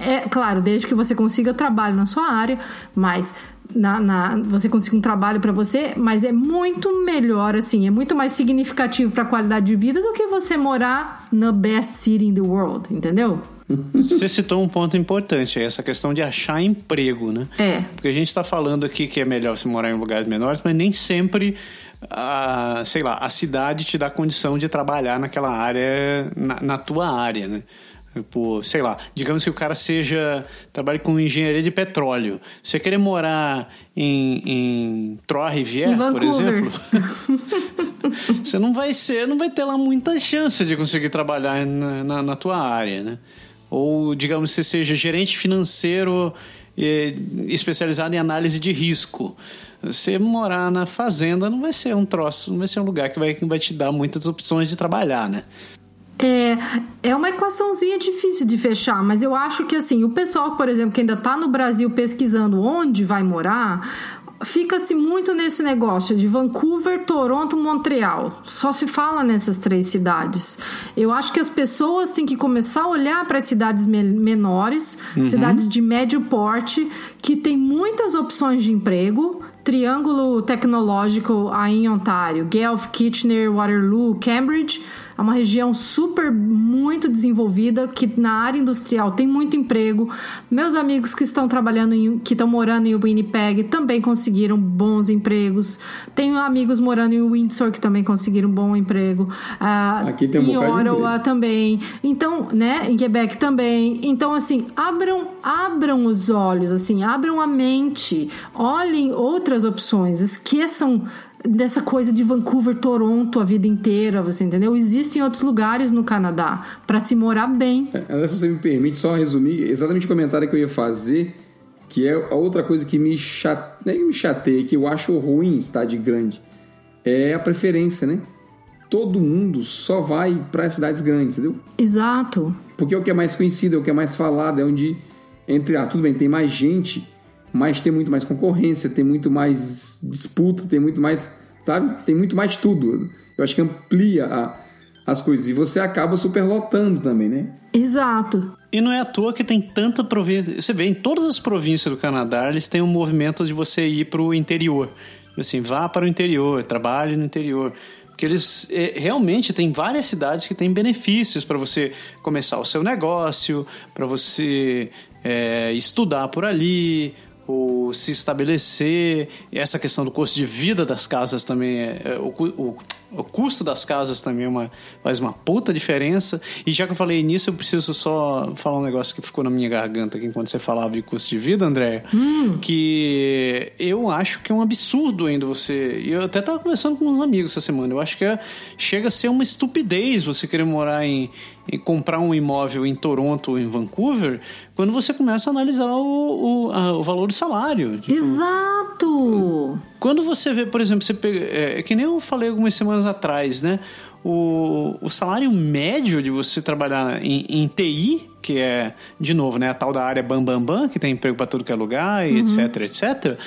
É claro, desde que você consiga trabalho na sua área, mas na, na- você consiga um trabalho para você, mas é muito melhor assim, é muito mais significativo para a qualidade de vida do que você morar na best city in the world, entendeu? Você citou um ponto importante, é essa questão de achar emprego, né? É. Porque a gente está falando aqui que é melhor você morar em lugares menores, mas nem sempre, a, sei lá, a cidade te dá condição de trabalhar naquela área, na, na tua área, né? Tipo, sei lá, digamos que o cara seja trabalhe com engenharia de petróleo. Você querer morar em, em Trois-Rivières, por exemplo, você não vai ser, não vai ter lá muita chance de conseguir trabalhar na, na, na tua área, né? Ou, digamos, você seja gerente financeiro eh, especializado em análise de risco. Você morar na fazenda não vai ser um troço, não vai ser um lugar que vai, que vai te dar muitas opções de trabalhar, né? É, é uma equaçãozinha difícil de fechar, mas eu acho que assim, o pessoal, por exemplo, que ainda está no Brasil pesquisando onde vai morar, fica-se muito nesse negócio de Vancouver, Toronto, Montreal. Só se fala nessas três cidades. Eu acho que as pessoas têm que começar a olhar para as cidades me- menores, cidades de médio porte, que tem muitas opções de emprego. Triângulo Tecnológico aí em Ontário, Guelph, Kitchener, Waterloo, Cambridge. É uma região super muito desenvolvida que na área industrial tem muito emprego. Meus amigos que estão trabalhando em, que estão morando em Winnipeg também conseguiram bons empregos. Tenho amigos morando em Windsor que também conseguiram um bom emprego. Ah, Aqui tem um em Ottawa também. Então, né, em Quebec também. Então, assim, abram, abram os olhos, assim, abram a mente, olhem outras opções, esqueçam dessa coisa de Vancouver, Toronto a vida inteira, você entendeu? Existem outros lugares no Canadá para se morar bem. André, se você me permite só resumir exatamente o comentário que eu ia fazer, que é a outra coisa que me chateia, que me chateia, que eu acho ruim cidade grande, é a preferência, né? Todo mundo só vai para cidades grandes, entendeu? Exato. Porque é o que é mais conhecido, é o que é mais falado, é onde, entre ah, tudo bem, tem mais gente, mas tem muito mais concorrência, tem muito mais disputa, tem muito mais, sabe? Tem muito mais tudo. Eu acho que amplia a- as coisas. E você acaba superlotando também, né? Exato. E não é à toa que tem tanta província. Você vê, em todas as províncias do Canadá, eles têm um movimento de você ir para o interior. Assim, vá para o interior, trabalhe no interior. Porque eles eh, realmente tem várias cidades que têm benefícios para você começar o seu negócio, para você eh, estudar por ali, ou se estabelecer. Essa questão do custo de vida das casas também é. é, o, o, o custo das casas também é uma, faz uma puta diferença. E já que eu falei nisso, eu preciso só falar um negócio que ficou na minha garganta aqui enquanto você falava de custo de vida, André. Que eu acho que é um absurdo ainda você. Eu até tava conversando com uns amigos essa semana. Eu acho que é- chega a ser uma estupidez você querer morar em. Em comprar um imóvel em Toronto ou em Vancouver, quando você começa a analisar o, o, a- o valor do salário. Tipo, Exato! Quando você vê, por exemplo, você pega, é, é que nem eu falei algumas semanas atrás, né? O, o salário médio de você trabalhar em, em TI, que é, de novo, né, a tal da área bam bam bam, que tem emprego para tudo que é lugar, e etc, etc.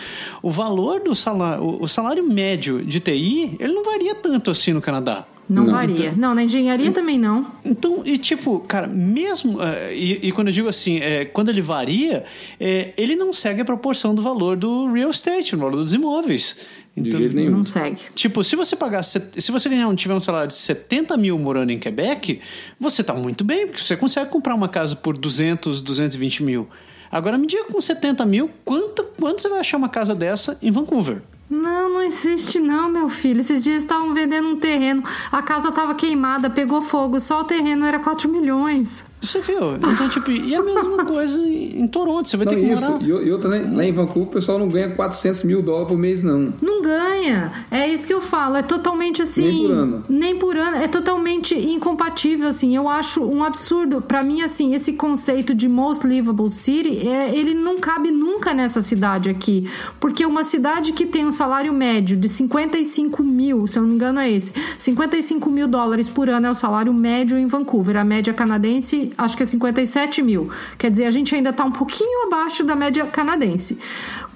O valor do salário, o, o salário médio de TI, ele não varia tanto assim no Canadá. Não, Não. varia. Não, na engenharia também não. Então, e tipo, cara, mesmo. eh, e, e quando eu digo assim, é, quando ele varia, é, ele não segue a proporção do valor do real estate, do valor dos imóveis. De Então, jeito nenhum. Não segue. Tipo, se você pagar, se você ganhar um, tiver um salário de 70 mil morando em Quebec, você tá muito bem, porque você consegue comprar uma casa por 200, 220 mil. Agora me diga com 70 mil, quanto, quanto você vai achar uma casa dessa em Vancouver? Não, não existe não, meu filho. Esses dias estavam vendendo um terreno. A casa tava queimada, pegou fogo. Só o terreno era 4 milhões. Você viu? Então, tipo, e a mesma coisa em Toronto. Você vai Não, ter que isso. morar... E, e outra, né? Lá em Vancouver, o pessoal não ganha 400 mil dólares por mês, não. Não ganha. É isso que eu falo. É totalmente assim. Nem por ano. Nem por ano. É totalmente incompatível, assim. Eu acho um absurdo. Pra mim, assim, esse conceito de most livable city, é, ele não cabe nunca nessa cidade aqui. Porque uma cidade que tem um salário médio de 55 mil, se eu não me engano é esse, 55 mil dólares por ano é o salário médio em Vancouver. A média canadense, acho que é 57 mil. Quer dizer, a gente ainda tá um pouquinho abaixo da média canadense.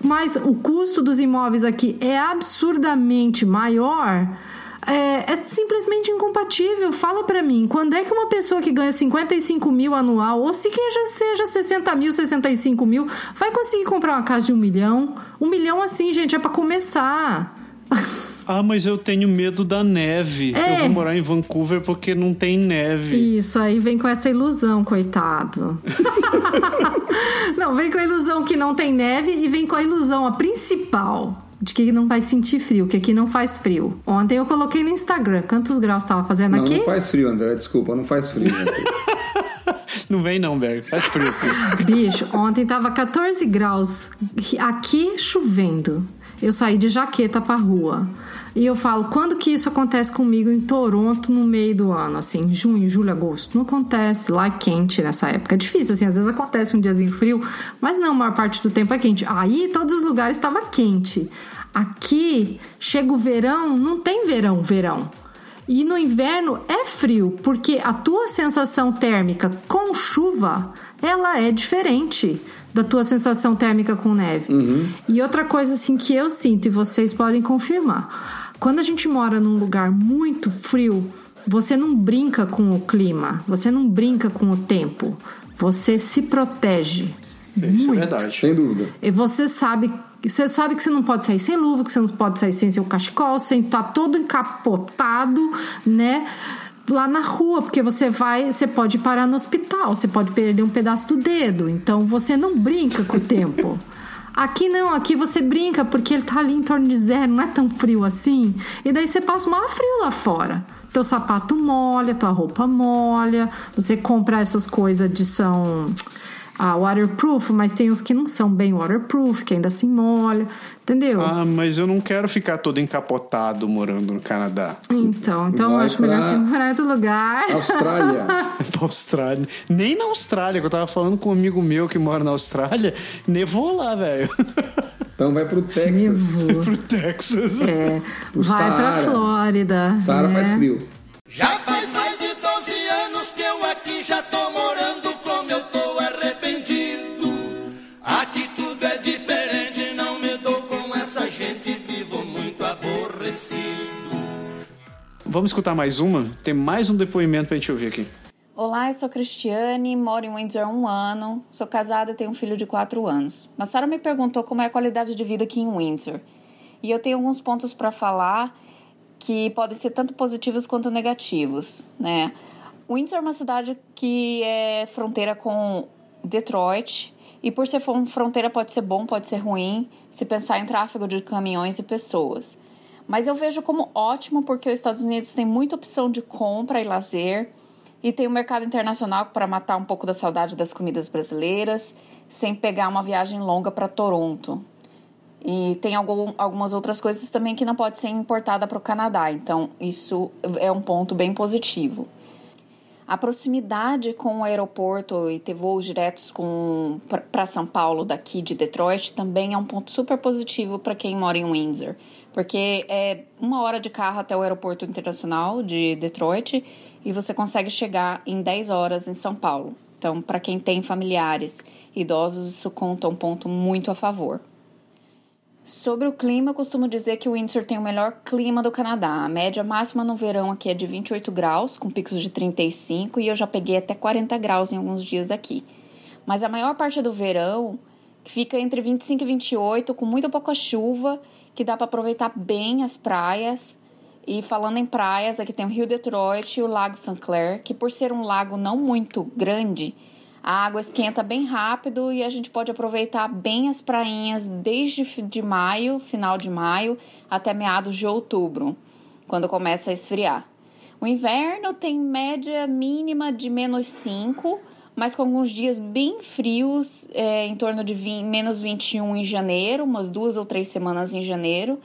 Mas o custo dos imóveis aqui é absurdamente maior. É, é simplesmente incompatível. Fala pra mim, quando é que uma pessoa que ganha 55 mil anual, ou se que já seja 60 mil, 65 mil, vai conseguir comprar uma casa de um milhão? Um milhão assim, gente, é pra começar. Ah, mas eu tenho medo da neve. É. Eu vou morar em Vancouver porque não tem neve. Isso, aí vem com essa ilusão, coitado. não, vem com a ilusão que não tem neve e vem com a ilusão, a principal, de que não vai sentir frio, que aqui não faz frio. Ontem eu coloquei no Instagram quantos graus estava fazendo Não, aqui. não faz frio, André. Desculpa, não faz frio. né? Não vem não, Berg. Faz frio. Bicho, ontem tava 14 graus, aqui chovendo. Eu saí de jaqueta pra rua. E eu falo, quando que isso acontece comigo em Toronto no meio do ano, assim, junho, julho, agosto? Não acontece, lá é quente nessa época. É difícil, assim, às vezes acontece um diazinho frio, mas não, a maior parte do tempo é quente. Aí, todos os lugares estava quente. Aqui, chega o verão, não tem verão, verão. E no inverno é frio, porque a tua sensação térmica com chuva, ela é diferente da tua sensação térmica com neve. E outra coisa assim que eu sinto e vocês podem confirmar, quando a gente mora num lugar muito frio, você não brinca com o clima, você não brinca com o tempo, você se protege. Isso é muito. verdade. Sem dúvida. E você sabe, você sabe que você não pode sair sem luva, que você não pode sair sem seu cachecol, sem estar todo encapotado, né? Lá na rua, porque você vai, você pode parar no hospital, você pode perder um pedaço do dedo. Então você não brinca com o tempo. Aqui não, aqui você brinca porque ele tá ali em torno de zero, não é tão frio assim. E daí você passa maior frio lá fora. Teu sapato molha, tua roupa molha, você compra essas coisas de são ah, waterproof, mas tem uns que não são bem waterproof, que ainda assim molha, entendeu? Ah, mas eu não quero ficar todo encapotado morando no Canadá. Então, então eu Vai acho melhor pra- você morar em outro lugar. Austrália. Pra Austrália. Nem na Austrália, que eu tava falando com um amigo meu que mora na Austrália, nevou lá, velho. Então vai pro Texas. Nevou. Pro Texas. É, Pro vai pra Saara. Flórida. Saara né? faz frio. Já faz mais de Vamos escutar mais uma? Tem mais um depoimento pra gente ouvir aqui. Olá, eu sou Cristiane, moro em Windsor há um ano, sou casada e tenho um filho de 4 anos. Mas Sara me perguntou como é a qualidade de vida aqui em Windsor. E eu tenho alguns pontos para falar que podem ser tanto positivos quanto negativos, né? Windsor é uma cidade que é fronteira com Detroit, e por ser fron- fronteira pode ser bom, pode ser ruim, se pensar em tráfego de caminhões e pessoas. Mas eu vejo como ótimo porque os Estados Unidos tem muita opção de compra e lazer, e tem o mercado internacional para matar um pouco da saudade das comidas brasileiras, sem pegar uma viagem longa para Toronto. E tem algum, algumas outras coisas também que não pode ser importada para o Canadá, então isso é um ponto bem positivo. A proximidade com o aeroporto e ter voos diretos para São Paulo daqui de Detroit também é um ponto super positivo para quem mora em Windsor, porque é uma hora de carro até o aeroporto internacional de Detroit e você consegue chegar em 10 horas em São Paulo. Então, para quem tem familiares idosos, isso conta um ponto muito a favor. Sobre o clima, eu costumo dizer que o Windsor tem o melhor clima do Canadá. A média máxima no verão aqui é de 28 graus, com picos de 35, e eu já peguei até 40 graus em alguns dias aqui. Mas a maior parte do verão fica entre 25 e 28, com muito pouca chuva, que dá para aproveitar bem as praias. E falando em praias, aqui tem o Rio Detroit e o Lago St. Clair, que por ser um lago não muito grande, a água esquenta bem rápido e a gente pode aproveitar bem as prainhas desde de maio, final de maio, até meados de outubro, quando começa a esfriar. O inverno tem média mínima de menos 5, mas com alguns dias bem frios, é, em torno de 20, menos 21 em janeiro, umas duas ou três semanas em janeiro.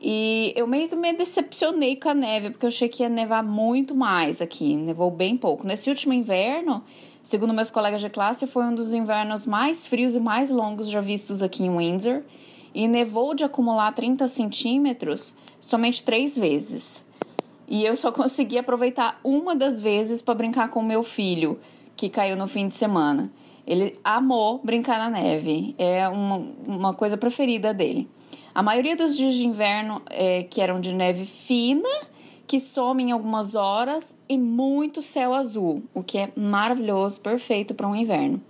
E eu meio que me decepcionei com a neve, porque eu achei que ia nevar muito mais aqui. Nevou bem pouco. Nesse último inverno, Segundo meus colegas de classe, foi um dos invernos mais frios e mais longos já vistos aqui em Windsor e nevou de acumular 30 centímetros somente três vezes. E eu só consegui aproveitar uma das vezes para brincar com meu filho, que caiu no fim de semana. Ele amou brincar na neve, é uma, uma coisa preferida dele. A maioria dos dias de inverno é, que eram de neve fina que some em algumas horas e muito céu azul, o que é maravilhoso, perfeito para um inverno.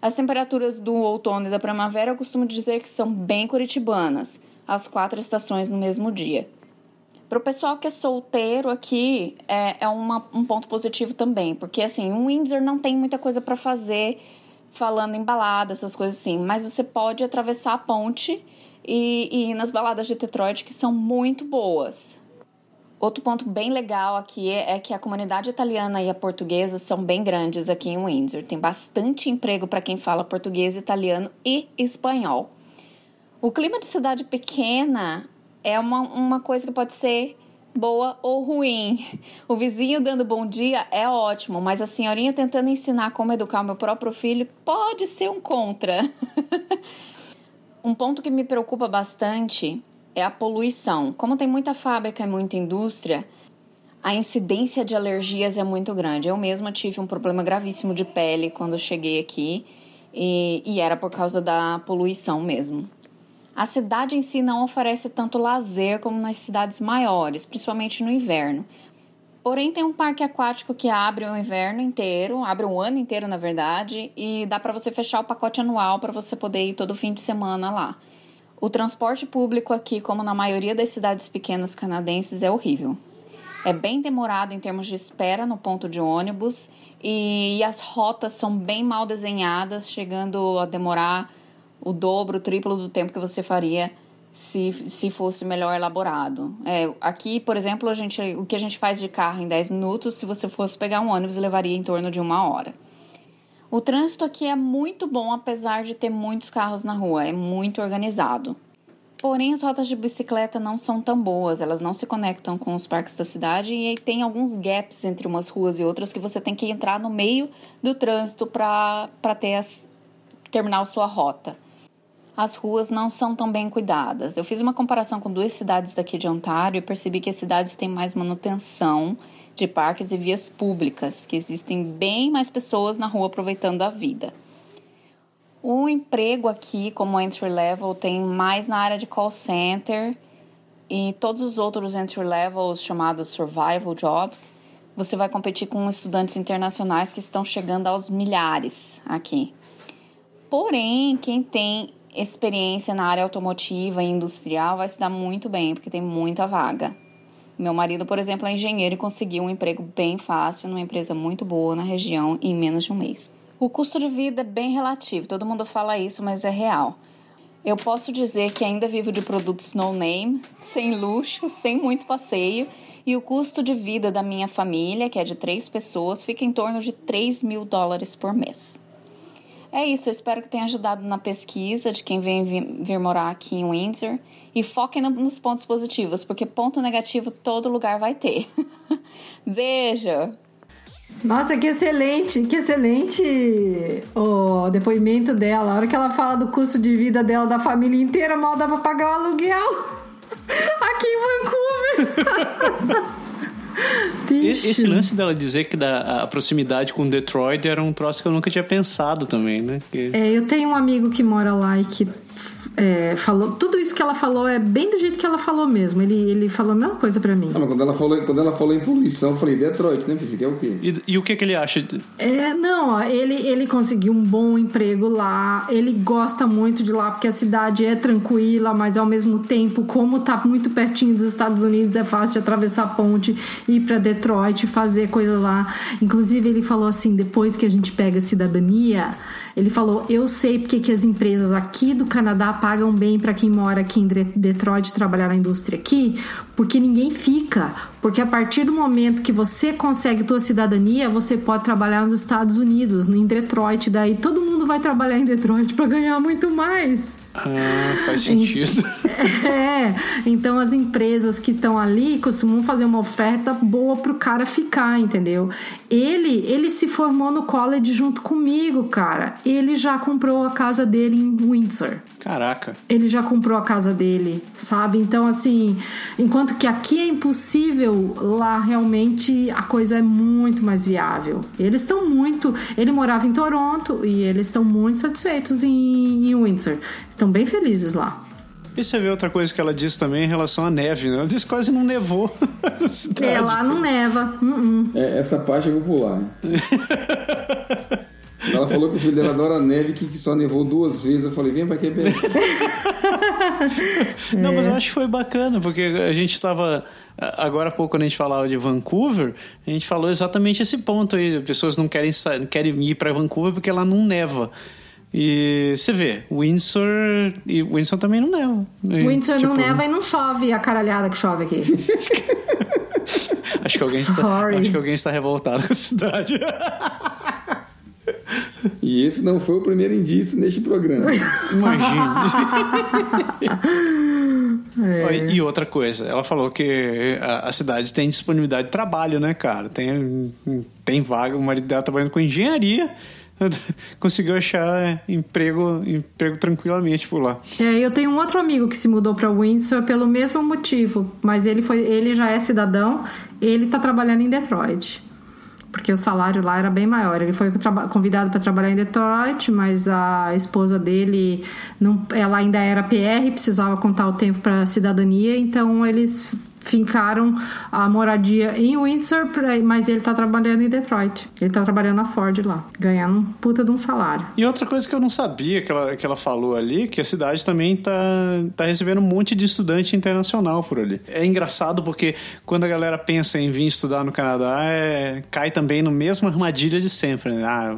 As temperaturas do outono e da primavera eu costumo dizer que são bem curitibanas, as quatro estações no mesmo dia. Para o pessoal que é solteiro aqui, é, é uma, um ponto positivo também, porque assim, um Windsor não tem muita coisa para fazer falando em balada, essas coisas assim, mas você pode atravessar a ponte e, e ir nas baladas de Detroit que são muito boas. Outro ponto bem legal aqui é, que a comunidade italiana e a portuguesa são bem grandes aqui em Windsor. Tem bastante emprego para quem fala português, italiano e espanhol. O clima de cidade pequena é uma, uma coisa que pode ser boa ou ruim. O vizinho dando bom dia é ótimo, mas a senhorinha tentando ensinar como educar o meu próprio filho pode ser um contra. um ponto que me preocupa bastante é a poluição. Como tem muita fábrica e muita indústria, a incidência de alergias é muito grande. Eu mesma tive um problema gravíssimo de pele quando cheguei aqui e, e era por causa da poluição mesmo. A cidade em si não oferece tanto lazer como nas cidades maiores, principalmente no inverno. Porém, tem um parque aquático que abre o inverno inteiro, abre o ano inteiro, na verdade, e dá para você fechar o pacote anual para você poder ir todo fim de semana lá. O transporte público aqui, como na maioria das cidades pequenas canadenses, é horrível. É bem demorado em termos de espera no ponto de ônibus e, as rotas são bem mal desenhadas, chegando a demorar o dobro, o triplo do tempo que você faria se, se fosse melhor elaborado. É, aqui, por exemplo, a gente, o que a gente faz de carro em 10 minutos, se você fosse pegar um ônibus, levaria em torno de uma hora. O trânsito aqui é muito bom, apesar de ter muitos carros na rua, é muito organizado. Porém, as rotas de bicicleta não são tão boas, elas não se conectam com os parques da cidade e tem alguns gaps entre umas ruas e outras que você tem que entrar no meio do trânsito para terminar a sua rota. As ruas não são tão bem cuidadas. Eu fiz uma comparação com duas cidades daqui de Ontário e percebi que as cidades têm mais manutenção de parques e vias públicas, que existem bem mais pessoas na rua aproveitando a vida. O emprego aqui, como entry level, tem mais na área de call center e todos os outros entry levels chamados survival jobs. Você vai competir com estudantes internacionais que estão chegando aos milhares aqui. Porém, quem tem experiência na área automotiva e industrial vai se dar muito bem, porque tem muita vaga. Meu marido, por exemplo, é engenheiro e conseguiu um emprego bem fácil numa empresa muito boa na região em menos de um mês. O custo de vida é bem relativo, todo mundo fala isso, mas é real. Eu posso dizer que ainda vivo de produtos no name, sem luxo, sem muito passeio, e o custo de vida da minha família, que é de três pessoas, fica em torno de 3 mil dólares por mês. É isso, eu espero que tenha ajudado na pesquisa de quem vem vir morar aqui em Windsor. E foquem nos pontos positivos, porque ponto negativo todo lugar vai ter. Beijo! Nossa, que excelente, que excelente o depoimento dela. A hora que ela fala do custo de vida dela, da família inteira, mal dá pra pagar o aluguel aqui em Vancouver. Esse, esse lance dela dizer que da, a proximidade com Detroit era um troço que eu nunca tinha pensado também, né? Que... É, eu tenho um amigo que mora lá e que é, falou. Tudo isso que ela falou é bem do jeito que ela falou mesmo. Ele, ele falou a mesma coisa pra mim. Ah, mas quando ela falou, quando ela falou em poluição, eu falei, Detroit, né? Você quer o quê? E, e o que, que ele acha? É, não, ó, ele, ele conseguiu um bom emprego lá. Ele gosta muito de lá porque a cidade é tranquila, mas ao mesmo tempo, como tá muito pertinho dos Estados Unidos, é fácil de atravessar a ponte, ir pra Detroit, fazer coisa lá. Inclusive, ele falou assim: depois que a gente pega a cidadania. Ele falou: Eu sei porque que as empresas aqui do Canadá pagam bem para quem mora aqui em Detroit trabalhar na indústria aqui, porque ninguém fica. Porque a partir do momento que você consegue tua cidadania, você pode trabalhar nos Estados Unidos, em Detroit. Daí todo mundo vai trabalhar em Detroit para ganhar muito mais. Ah, faz sentido. É, então as empresas que estão ali costumam fazer uma oferta boa pro cara ficar, entendeu? Ele, ele se formou no college junto comigo, cara. Ele já comprou a casa dele em Windsor. Caraca. Ele já comprou a casa dele, sabe? Então, assim, enquanto que aqui é impossível, lá realmente a coisa é muito mais viável. Eles estão muito. Ele morava em Toronto e eles estão muito satisfeitos em, em Windsor. Estão bem felizes lá. E você vê outra coisa que ela disse também em relação à neve, né? Ela disse que quase não nevou na cidade. É, lá não neva. Uh-uh. É, essa parte eu vou pular. Ela falou que o filho dela adora neve que só nevou duas vezes. Eu falei, vem pra Quebec. Não, mas eu acho que foi bacana, porque a gente tava. Agora há pouco, quando a gente falava de Vancouver, a gente falou exatamente esse ponto aí. As pessoas não querem, querem ir para Vancouver porque lá não neva. E você vê, Windsor. E Windsor também não neva. E, Windsor tipo, não neva e não chove a caralhada que chove aqui. Acho que, alguém está, acho que alguém está revoltado com a cidade. E esse não foi o primeiro indício neste programa. Imagina. É. E outra coisa, ela falou que a, a cidade tem disponibilidade de trabalho, né, cara? Tem, tem vaga, o marido dela trabalhando com engenharia, conseguiu achar emprego, emprego tranquilamente por lá. É, eu tenho um outro amigo que se mudou para Windsor pelo mesmo motivo, mas ele foi, ele já é cidadão, ele tá trabalhando em Detroit. Porque o salário lá era bem maior. Ele foi convidado para trabalhar em Detroit, mas a esposa dele, não, ela ainda era PR, precisava contar o tempo para cidadania, então eles fincaram a moradia em Windsor, mas ele tá trabalhando em Detroit. Ele tá trabalhando na Ford lá, ganhando um puta de um salário. E outra coisa que eu não sabia que ela, que ela falou ali, que a cidade também tá, tá recebendo um monte de estudante internacional por ali. É engraçado porque quando a galera pensa em vir estudar no Canadá, é, cai também no mesmo armadilha de sempre. Né? Ah,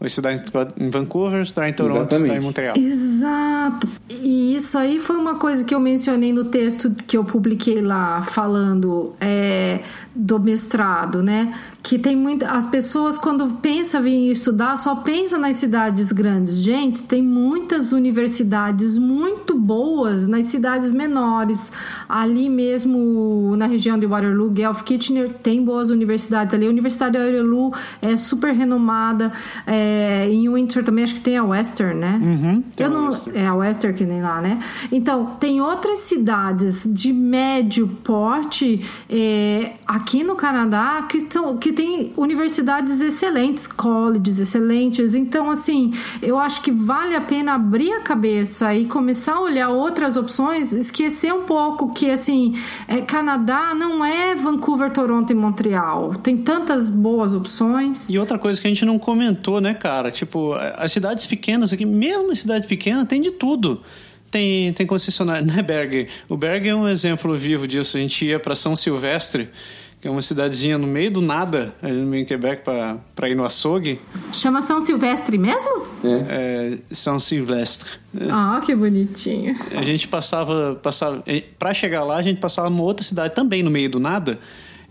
vou estudar em Vancouver, estudar em Toronto, Exatamente. estudar em Montreal. Exato. E isso aí foi uma coisa que eu mencionei no texto que eu publiquei lá, falando é, do mestrado, né? Que tem muita. As pessoas, quando pensam em estudar, só pensam nas cidades grandes. Gente, tem muitas universidades muito boas nas cidades menores. Ali mesmo, na região de Waterloo, Guelph, Kitchener, tem boas universidades ali. A Universidade de Waterloo é super renomada. É, em Windsor também acho que tem a Western, né? Uhum, Eu a não, Western. é a Western que nem lá, né? Então, tem outras cidades de médio porte é, aqui no Canadá que, são, que tem universidades excelentes, colleges excelentes. Então, assim, eu acho que vale a pena abrir a cabeça e começar a olhar outras opções, esquecer um pouco que, assim, é, Canadá não é Vancouver, Toronto e Montreal. Tem tantas boas opções. E outra coisa que a gente não comentou, né, cara? Tipo, as cidades pequenas aqui, mesmo cidade pequena, tem de tudo. Tem, tem concessionário, né, Berger? O Berger é um exemplo vivo disso. A gente ia para São Silvestre, que é uma cidadezinha no meio do nada, ali no meio em Quebec, para ir no açougue. Chama São Silvestre mesmo? É. É, São Silvestre. Ah, que bonitinho. A gente passava, passava para chegar lá, a gente passava numa outra cidade também no meio do nada.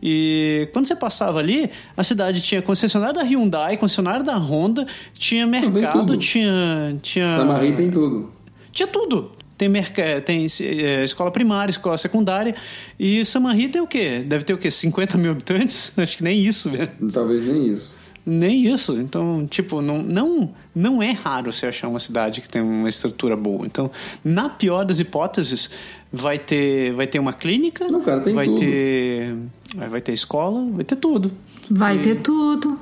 E quando você passava ali, a cidade tinha concessionário da Hyundai, concessionário da Honda, tinha mercado, tudo. tinha tinha Samarri tem tudo. tinha tudo. Tem, merca... tem é, escola primária, escola secundária. E Samarri tem o quê? Deve ter o quê? 50 mil habitantes? Acho que nem isso, velho. Talvez nem isso. Nem isso. Então, tipo, não, não, não é raro você achar uma cidade que tem uma estrutura boa. Então, na pior das hipóteses, vai ter, vai ter uma clínica, Não, cara, tem vai tudo. ter vai ter escola, vai ter tudo. Vai E- ter tudo.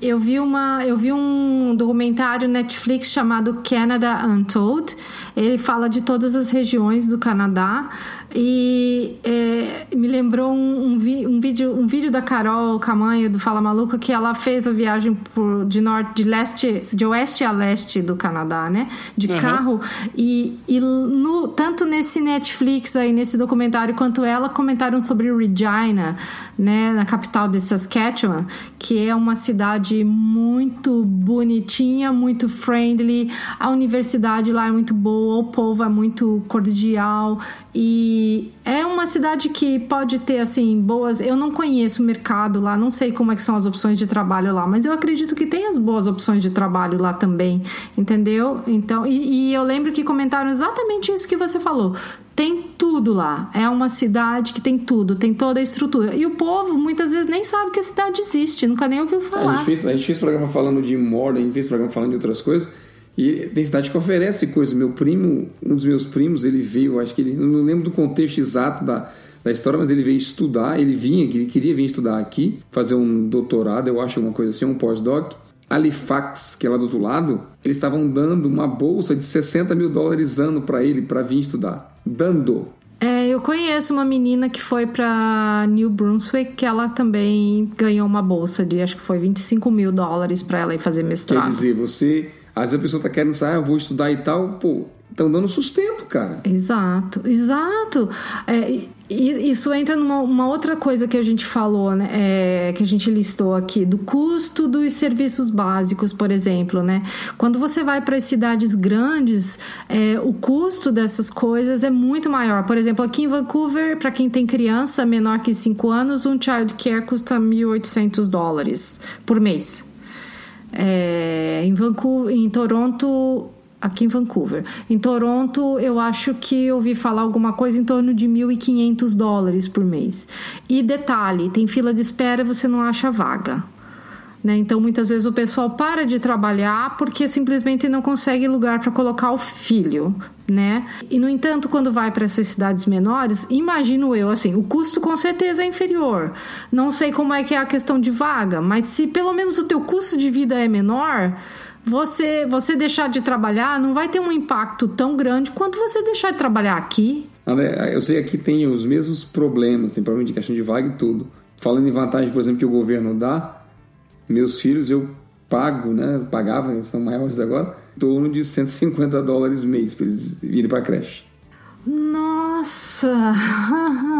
Eu vi, uma, eu vi um documentário Netflix chamado Canada Untold. Ele fala de todas as regiões do Canadá e é, me lembrou um, um, vi- um vídeo, um vídeo da Carol Camanho do Fala Maluca que ela fez a viagem por, de norte, de leste, de oeste a leste do Canadá, né? De Uhum. carro e, e no, tanto nesse Netflix aí nesse documentário quanto ela comentaram sobre Regina, né, na capital de Saskatchewan, que é uma cidade muito bonitinha, muito friendly. A universidade lá é muito boa, o povo é muito cordial e é uma cidade que pode ter assim boas. Eu não conheço o mercado lá, não sei como é que são as opções de trabalho lá, mas eu acredito que tem as boas opções de trabalho lá também, entendeu? Então, e, e eu lembro que comentaram exatamente isso que você falou. Tem tudo lá. É uma cidade que tem tudo, tem toda a estrutura. E o povo muitas vezes nem sabe que a cidade existe, nunca nem ouviu A falar. gente, fez, a gente fez programa falando de Morden, a gente fez programa falando de outras coisas. E tem cidade que oferece coisas. Meu primo, um dos meus primos, ele veio, acho que ele. Não lembro do contexto exato da, da história, mas ele veio estudar. Ele vinha, ele queria vir estudar aqui, fazer um doutorado, eu acho, alguma coisa assim, um pós-doc. Halifax, que é lá do outro lado, eles estavam dando uma bolsa de 60 mil dólares ano para ele, para vir estudar. Dando. É, eu conheço uma menina que foi para New Brunswick, que ela também ganhou uma bolsa de acho que foi 25 mil dólares para ela ir fazer Quer mestrado. dizer, você. Às vezes a pessoa tá querendo sair, ah, eu vou estudar e tal, pô, estão dando sustento, cara. Exato, exato. É, isso entra numa uma outra coisa que a gente falou, né? é, que a gente listou aqui, do custo dos serviços básicos, por exemplo, né? Quando você vai para as cidades grandes, é, o custo dessas coisas é muito maior. Por exemplo, aqui em Vancouver, para quem tem criança menor que 5 anos, um child care custa 1.800 dólares por mês. É, em Vancouver, em Toronto, aqui em Vancouver. Em Toronto, eu acho que eu ouvi falar alguma coisa em torno de 1.500 dólares por mês. E detalhe, tem fila de espera e você não acha vaga. Né? Então, muitas vezes o pessoal para de trabalhar porque simplesmente não consegue lugar para colocar o filho, né? E no entanto, quando vai para essas cidades menores, imagino eu assim, o custo com certeza é inferior. Não sei como é que é a questão de vaga, mas se pelo menos o teu custo de vida é menor, você você deixar de trabalhar não vai ter um impacto tão grande quanto você deixar de trabalhar aqui. André, eu sei que aqui tem os mesmos problemas, tem problema de questão de vaga e tudo. Falando em vantagem, por exemplo, que o governo dá, meus filhos eu pago, né? Pagava, eles são maiores agora, em torno de 150 dólares mês para eles irem para creche. Nossa!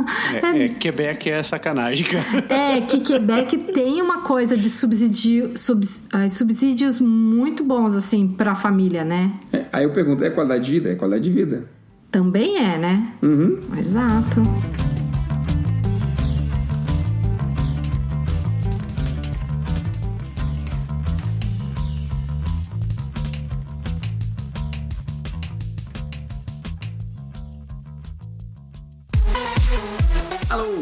É, é, Quebec é sacanagem, cara. É que Quebec tem uma coisa de subsídio, subs- subsídios muito bons assim para a família, né? É, aí eu pergunto, é qualidade de vida? É qualidade de vida. Também é, né? Uhum. Exato.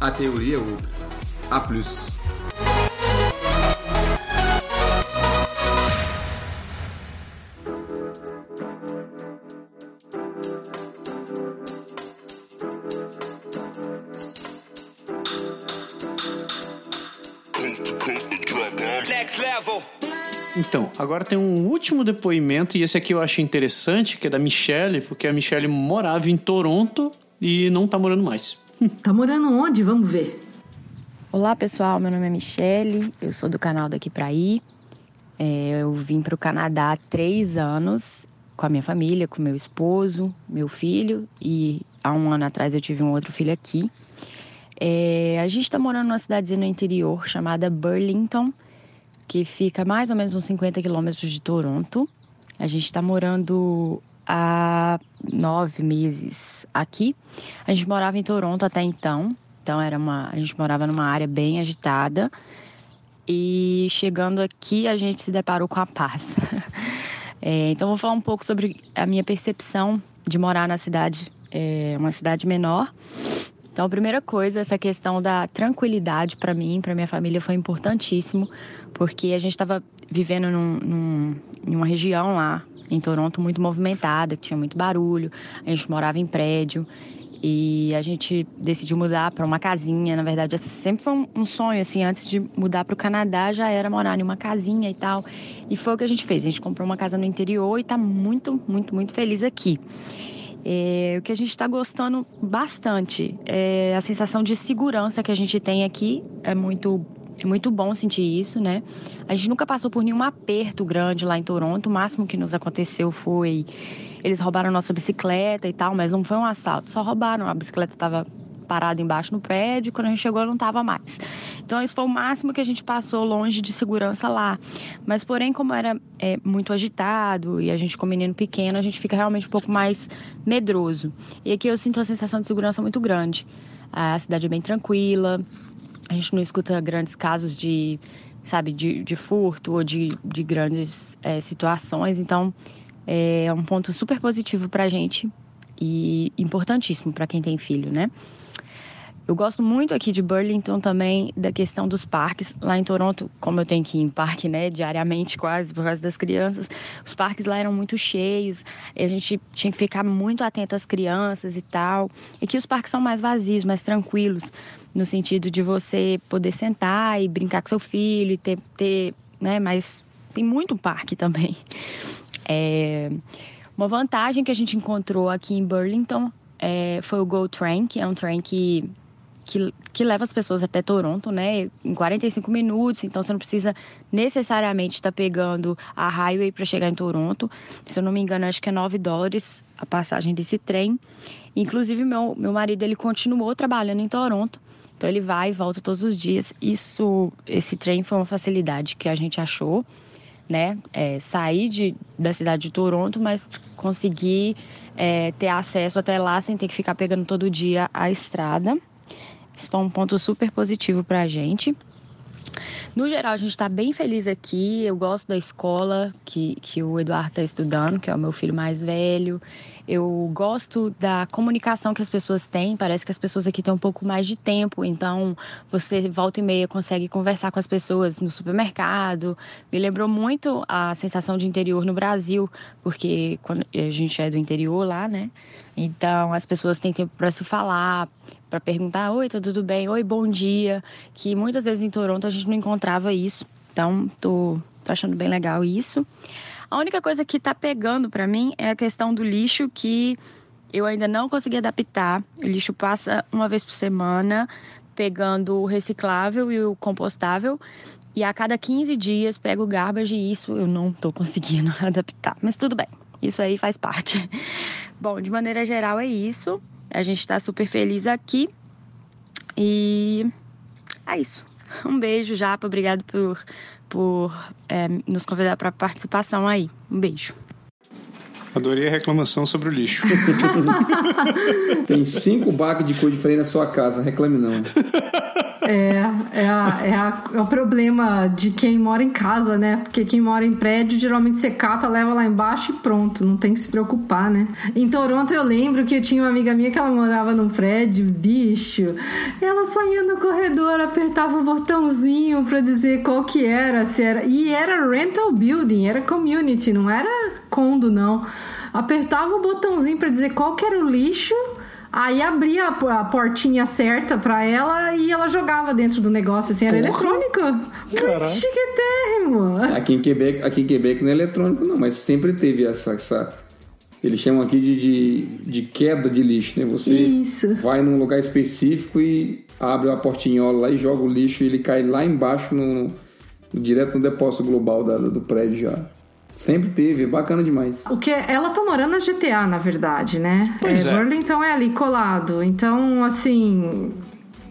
a teoria é outra. A plus. Next level. Então, agora tem um último depoimento, e esse aqui eu achei interessante, que é da Michelle, porque a Michelle morava em Toronto e não tá morando mais. Tá morando onde? Vamos ver. Olá pessoal, meu nome é Michele, eu sou do canal Daqui Pra Ir. É, eu vim para o Canadá há três anos com a minha família, com meu esposo, meu filho e há um ano atrás eu tive um outro filho aqui. É, a gente está morando numa cidadezinha no interior chamada Burlington, que fica mais ou menos uns 50 quilômetros de Toronto. A gente está morando há nove meses aqui. A gente morava em Toronto até então, então era uma, a gente morava numa área bem agitada. E chegando aqui a gente se deparou com a paz. É, então vou falar um pouco sobre a minha percepção de morar na cidade, é, uma cidade menor. Então a primeira coisa, essa questão da tranquilidade para mim, para minha família foi importantíssimo, porque a gente estava vivendo num, num, em uma região lá em Toronto muito movimentada, que tinha muito barulho. A gente morava em prédio e a gente decidiu mudar para uma casinha. Na verdade, sempre foi um, um sonho assim. Antes de mudar para o Canadá, já era morar em uma casinha e tal. E foi o que a gente fez. A gente comprou uma casa no interior e está muito, muito, muito feliz aqui. É, o que a gente está gostando bastante é a sensação de segurança que a gente tem aqui é muito é muito bom sentir isso, né? A gente nunca passou por nenhum aperto grande lá em Toronto. O máximo que nos aconteceu foi eles roubaram nossa bicicleta e tal, mas não foi um assalto, só roubaram. A bicicleta estava parada embaixo no prédio, quando a gente chegou não estava mais. Então isso foi o máximo que a gente passou longe de segurança lá. Mas porém, como era é, muito agitado e a gente com menino pequeno, a gente fica realmente um pouco mais medroso. E aqui eu sinto uma sensação de segurança muito grande. A cidade é bem tranquila, a gente não escuta grandes casos de, sabe, de, de furto ou de, de grandes é, situações. Então, é um ponto super positivo para a gente e importantíssimo para quem tem filho, né? Eu gosto muito aqui de Burlington também da questão dos parques. Lá em Toronto, como eu tenho que ir em parque, né, diariamente quase, por causa das crianças, os parques lá eram muito cheios, e a gente tinha que ficar muito atento às crianças e tal. E aqui os parques são mais vazios, mais tranquilos, no sentido de você poder sentar e brincar com seu filho e ter, ter né, mas tem muito parque também. É... Uma vantagem que a gente encontrou aqui em Burlington é, foi o Go Train, que é um trem que que, que leva as pessoas até Toronto, né? Em 45 minutos, então você não precisa necessariamente estar tá pegando a highway para chegar em Toronto. Se eu não me engano, acho que é 9 dólares a passagem desse trem. Inclusive, meu, meu marido ele continuou trabalhando em Toronto. Então ele vai e volta todos os dias. Isso, esse trem foi uma facilidade que a gente achou, né? É, sair de, da cidade de Toronto, mas conseguir é, ter acesso até lá sem ter que ficar pegando todo dia a estrada. Isso foi um ponto super positivo para a gente. No geral, a gente está bem feliz aqui. Eu gosto da escola que, que o Eduardo está estudando, que é o meu filho mais velho. Eu gosto da comunicação que as pessoas têm. Parece que as pessoas aqui têm um pouco mais de tempo. Então, você volta e meia consegue conversar com as pessoas no supermercado. Me lembrou muito a sensação de interior no Brasil, porque quando a gente é do interior lá, né? Então, as pessoas têm tempo para se falar, para perguntar: Oi, tá tudo bem? Oi, bom dia. Que muitas vezes em Toronto a gente não encontrava isso. Então, tô, tô achando bem legal isso. A única coisa que tá pegando para mim é a questão do lixo que eu ainda não consegui adaptar. O lixo passa uma vez por semana, pegando o reciclável e o compostável. E a cada 15 dias pego o garbage e isso eu não tô conseguindo adaptar. Mas tudo bem, isso aí faz parte. Bom, de maneira geral é isso. A gente está super feliz aqui. E é isso. Um beijo, Japa. Obrigado por, por é, nos convidar para participação aí. Um beijo. Adorei a reclamação sobre o lixo. Tem cinco baques de cor diferente na sua casa, reclame não. É, é, a, é, a, é, o problema de quem mora em casa, né? Porque quem mora em prédio, geralmente você cata, leva lá embaixo e pronto, não tem que se preocupar, né? Em Toronto eu lembro que eu tinha uma amiga minha que ela morava num prédio, bicho. Ela saía no corredor, apertava o botãozinho pra dizer qual que era, se era. E era rental building, era community, não era condo, não. Apertava o botãozinho para dizer qual que era o lixo Aí abria a portinha certa pra ela e ela jogava dentro do negócio, assim, era eletrônico. Muito chiquetérrimo. Aqui em, Quebec, aqui em Quebec não é eletrônico, não, mas sempre teve essa. essa eles chamam aqui de, de, de, queda de lixo, né? Você Isso. vai num lugar específico e abre uma portinhola lá e joga o lixo e ele cai lá embaixo, no, no direto no depósito global da, do prédio já. Sempre teve, é bacana demais. O que é- ela tá morando na GTA, na verdade, né? Pois é. Burlington é ali colado. Então, assim,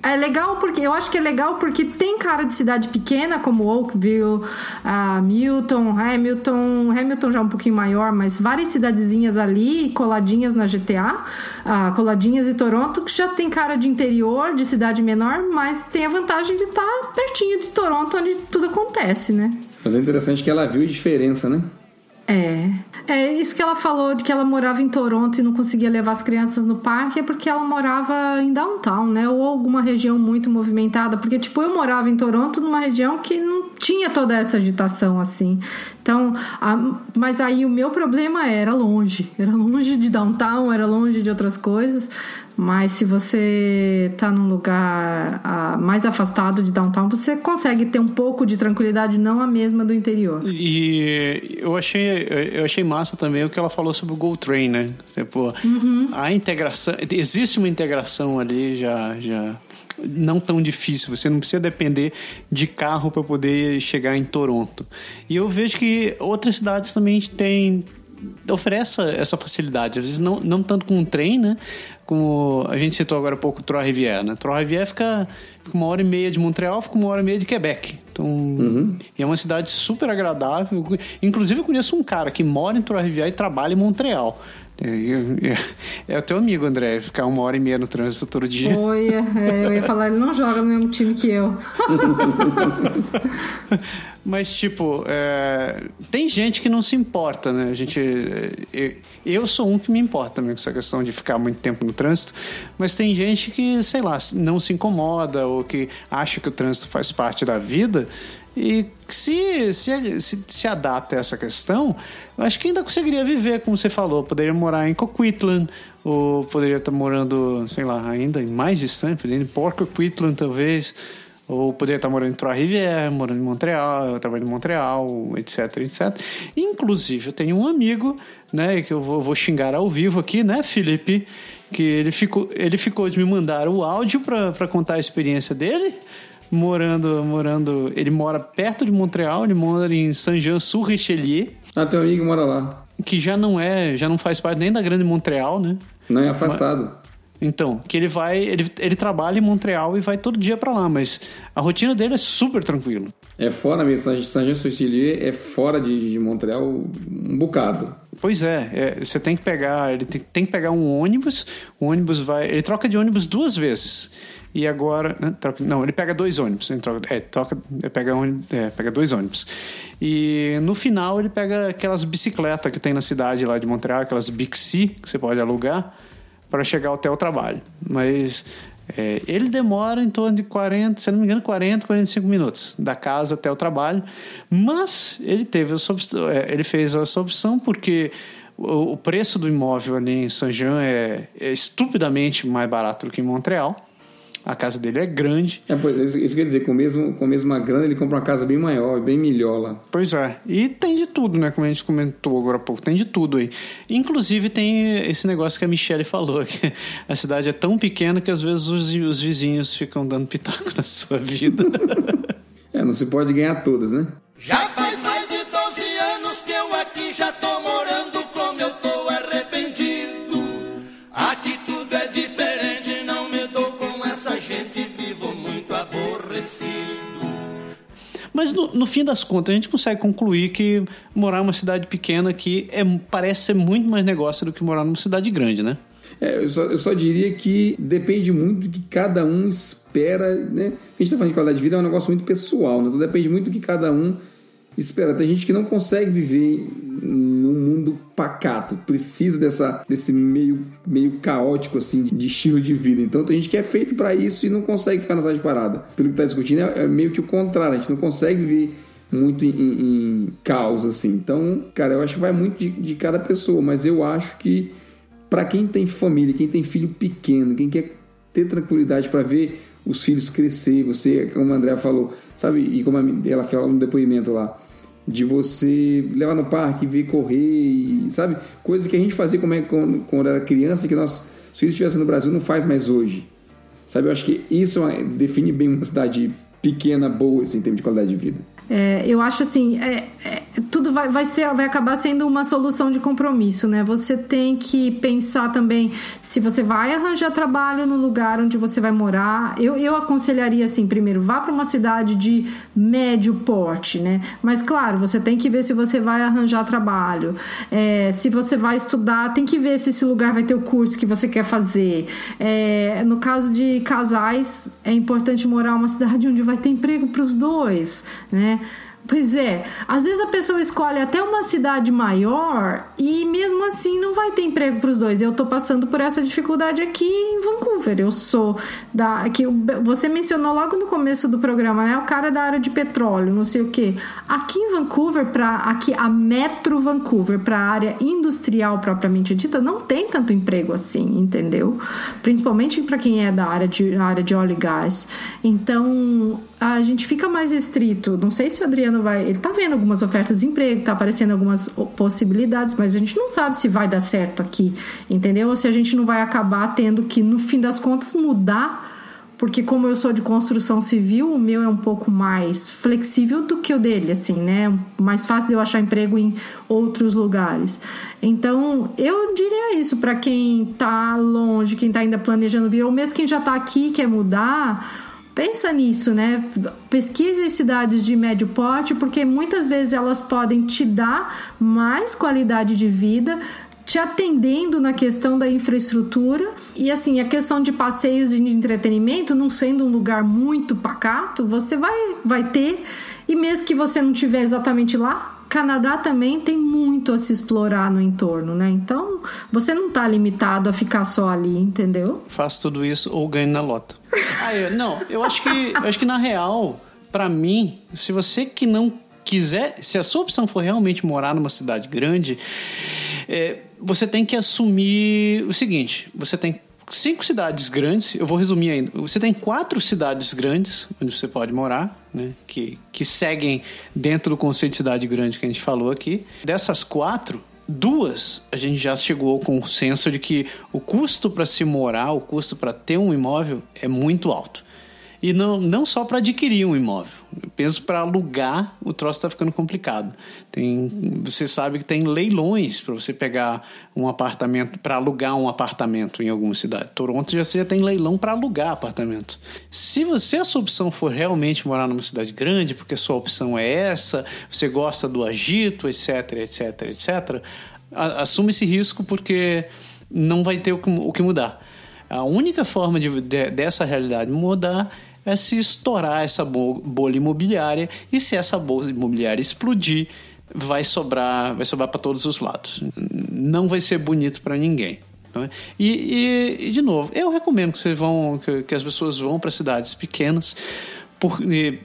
é legal porque eu acho que é legal porque tem cara de cidade pequena como Oakville, ah, Milton, Hamilton, Hamilton já um pouquinho maior, mas várias cidadezinhas ali coladinhas na GTA, ah, coladinhas e Toronto que já tem cara de interior, de cidade menor, mas tem a vantagem de estar pertinho de Toronto onde tudo acontece, né? Mas é interessante que ela viu a diferença, né? É. É isso que ela falou de que ela morava em Toronto e não conseguia levar as crianças no parque é porque ela morava em downtown, né? Ou alguma região muito movimentada. Porque, tipo, eu morava em Toronto numa região que não tinha toda essa agitação assim. Então, a- mas aí o meu problema era longe. Era longe de downtown, era longe de outras coisas. Mas se você tá num lugar ah, mais afastado de downtown, você consegue ter um pouco de tranquilidade, não a mesma do interior. E eu achei, eu achei massa também o que ela falou sobre o Go Train, né? Tipo, a integração, existe uma integração ali já, já não tão difícil. Você não precisa depender de carro para poder chegar em Toronto. E eu vejo que outras cidades também têm oferece essa, facilidade. Às vezes não, não tanto com um trem, né? Como a gente citou agora há pouco Trois-Rivières, né? Trois-Rivières fica, fica uma hora e meia de Montreal, fica uma hora e meia de Quebec. Então, e é uma cidade super agradável. Inclusive, eu conheço um cara que mora em Trois-Rivières e trabalha em Montreal. É, é, é o teu amigo, André, ficar uma hora e meia no trânsito todo dia. Oi, é, eu ia falar, ele não joga no mesmo time que eu. Mas, tipo, é, tem gente que não se importa, né? A gente. Eu, eu sou um que me importa também com essa questão de ficar muito tempo no trânsito, mas tem gente que, sei lá, não se incomoda ou que acha que o trânsito faz parte da vida e se, se, se, se adapta a essa questão, eu acho que ainda conseguiria viver, como você falou. Poderia morar em Coquitlam, ou poderia estar morando, sei lá, ainda mais distante, em Port Coquitlam, talvez. Ou poderia estar morando em Trois-Rivières, morando em Montreal, eu trabalho em Montreal, etc, etc. Inclusive, eu tenho um amigo, né, que eu vou, vou xingar ao vivo aqui, né, Felipe? Que ele ficou, ele ficou de me mandar o áudio para contar a experiência dele morando, morando. Ele mora perto de Montreal, ele mora em Saint-Jean-sur-Richelieu, Ah, teu amigo mora lá. que já não é, já não faz parte nem da grande Montreal, né? Não é afastado. Então, que ele vai, ele, ele trabalha em Montreal e vai todo dia para lá, mas a rotina dele é super tranquilo. É fora mesmo. Saint-Jean-sur-Richelieu é fora de, de Montreal um bocado. Pois é, é, você tem que pegar, ele tem, tem que pegar um ônibus, o ônibus vai, ele troca de ônibus duas vezes. E agora, né, troca- não, ele pega dois ônibus, ele troca, é, troca, é, pega, ônibus, é, pega dois ônibus. E no final ele pega aquelas bicicletas que tem na cidade lá de Montreal, aquelas Bixi que você pode alugar para chegar até o trabalho. Mas é, ele demora em torno de 40, se não me engano, 40, 45 minutos da casa até o trabalho. Mas ele teve essa opção, é, ele fez essa opção porque o, o preço do imóvel ali em Saint-Jean é, é estupidamente mais barato do que em Montreal. A casa dele é grande. É, pois, isso, quer dizer, com, o mesmo, com a mesma grana ele compra uma casa bem maior, bem melhor lá. Pois é. E tem de tudo, né? Como a gente comentou agora há pouco. Tem de tudo aí. Inclusive tem esse negócio que a Michelle falou, que a cidade é tão pequena que às vezes os, os vizinhos ficam dando pitaco na sua vida. É, não se pode ganhar todas, né? Já faz Mas no, no fim das contas, a gente consegue concluir que morar em uma cidade pequena aqui é, parece ser muito mais negócio do que morar numa cidade grande, né? É, eu, só, eu só diria que depende muito do que cada um espera, né? A gente tá falando de qualidade de vida, é um negócio muito pessoal, né? Então depende muito do que cada um. Tem gente que não consegue viver num mundo pacato, precisa dessa, desse meio, meio caótico, assim, de estilo de vida. Então tem gente que é feito para isso e não consegue ficar na cidade parada. Pelo que tá discutindo, é, é meio que o contrário, a gente não consegue viver muito em, em- em caos, assim. Então, cara, eu acho que vai muito de, de cada pessoa, mas eu acho que para quem tem família, quem tem filho pequeno, quem quer ter tranquilidade para ver os filhos crescer, você, como a Andrea falou, sabe, e como ela falou no depoimento lá, de você levar no parque, ver correr, e, sabe, coisa que a gente fazia como é, quando, quando era criança, que nossos filhos estivessem no Brasil, não faz mais hoje. Sabe, eu acho que isso é- define bem uma cidade pequena, boa, assim, em termos de qualidade de vida. É, eu acho assim, é, é, tudo vai, vai, ser, vai acabar sendo uma solução de compromisso, né? Você tem que pensar também se você vai arranjar trabalho no lugar onde você vai morar. Eu, eu aconselharia assim, primeiro, vá para uma cidade de médio porte, né? Mas claro, você tem que ver se você vai arranjar trabalho. É, se você vai estudar, tem que ver se esse lugar vai ter o curso que você quer fazer. É, no caso de casais, é importante morar uma cidade onde vai ter emprego para os dois, né? Pois é, às vezes a pessoa escolhe até uma cidade maior e mesmo assim não vai ter emprego para os dois. Eu estou passando por essa dificuldade aqui em Vancouver. Eu sou da que você mencionou logo no começo do programa, né? O cara da área de petróleo, não sei o que. Aqui em Vancouver, para aqui a Metro Vancouver, para a área industrial propriamente dita, não tem tanto emprego assim, entendeu? Principalmente para quem é da área de área de óleo e gás. Então a gente fica mais restrito. Não sei se o Adriano vai. Ele tá vendo algumas ofertas de emprego, tá aparecendo algumas possibilidades, mas a gente não sabe se vai dar certo aqui, entendeu? Ou se a gente não vai acabar tendo que, no fim das contas, mudar. Porque como eu sou de construção civil, o meu é um pouco mais flexível do que o dele, assim, né? Mais fácil de eu achar emprego em outros lugares. Então, eu diria isso para quem tá longe, quem tá ainda planejando vir, ou mesmo quem já tá aqui quer mudar, Pensa nisso, né? Pesquise cidades de médio porte, porque muitas vezes elas podem te dar mais qualidade de vida, te atendendo na questão da infraestrutura e assim a questão de passeios e de entretenimento não sendo um lugar muito pacato você vai vai ter e mesmo que você não estiver exatamente lá Canadá também tem muito a se explorar no entorno, né? Então, você não está limitado a ficar só ali, entendeu? Faço tudo isso ou ganho na lota. ah, eu, não, eu acho que, eu acho que na real, para mim, se você que não quiser, se a sua opção for realmente morar numa cidade grande, é, você tem que assumir o seguinte: você tem cinco cidades grandes, eu vou resumir ainda. Você tem quatro cidades grandes onde você pode morar, né? Que, que seguem dentro do conceito de cidade grande que a gente falou aqui. Dessas quatro, duas a gente já chegou ao consenso de que o custo para se morar, o custo para ter um imóvel é muito alto. E não, não só para adquirir um imóvel. Eu penso para alugar, o troço está ficando complicado. Tem, você sabe que tem leilões para você pegar um apartamento, para alugar um apartamento em alguma cidade. Toronto já, já tem leilão para alugar apartamento. Se você, a sua opção for realmente morar numa cidade grande, porque a sua opção é essa, você gosta do agito, etc, etc, etc, assume esse risco porque não vai ter o que, o que mudar. A única forma de, de, dessa realidade mudar é se estourar essa bolha imobiliária e se essa bolha imobiliária explodir, vai sobrar, vai sobrar para todos os lados. Não vai ser bonito para ninguém. É? E, e, e, de novo, eu recomendo que, vocês vão, que, que as pessoas vão para cidades pequenas, por,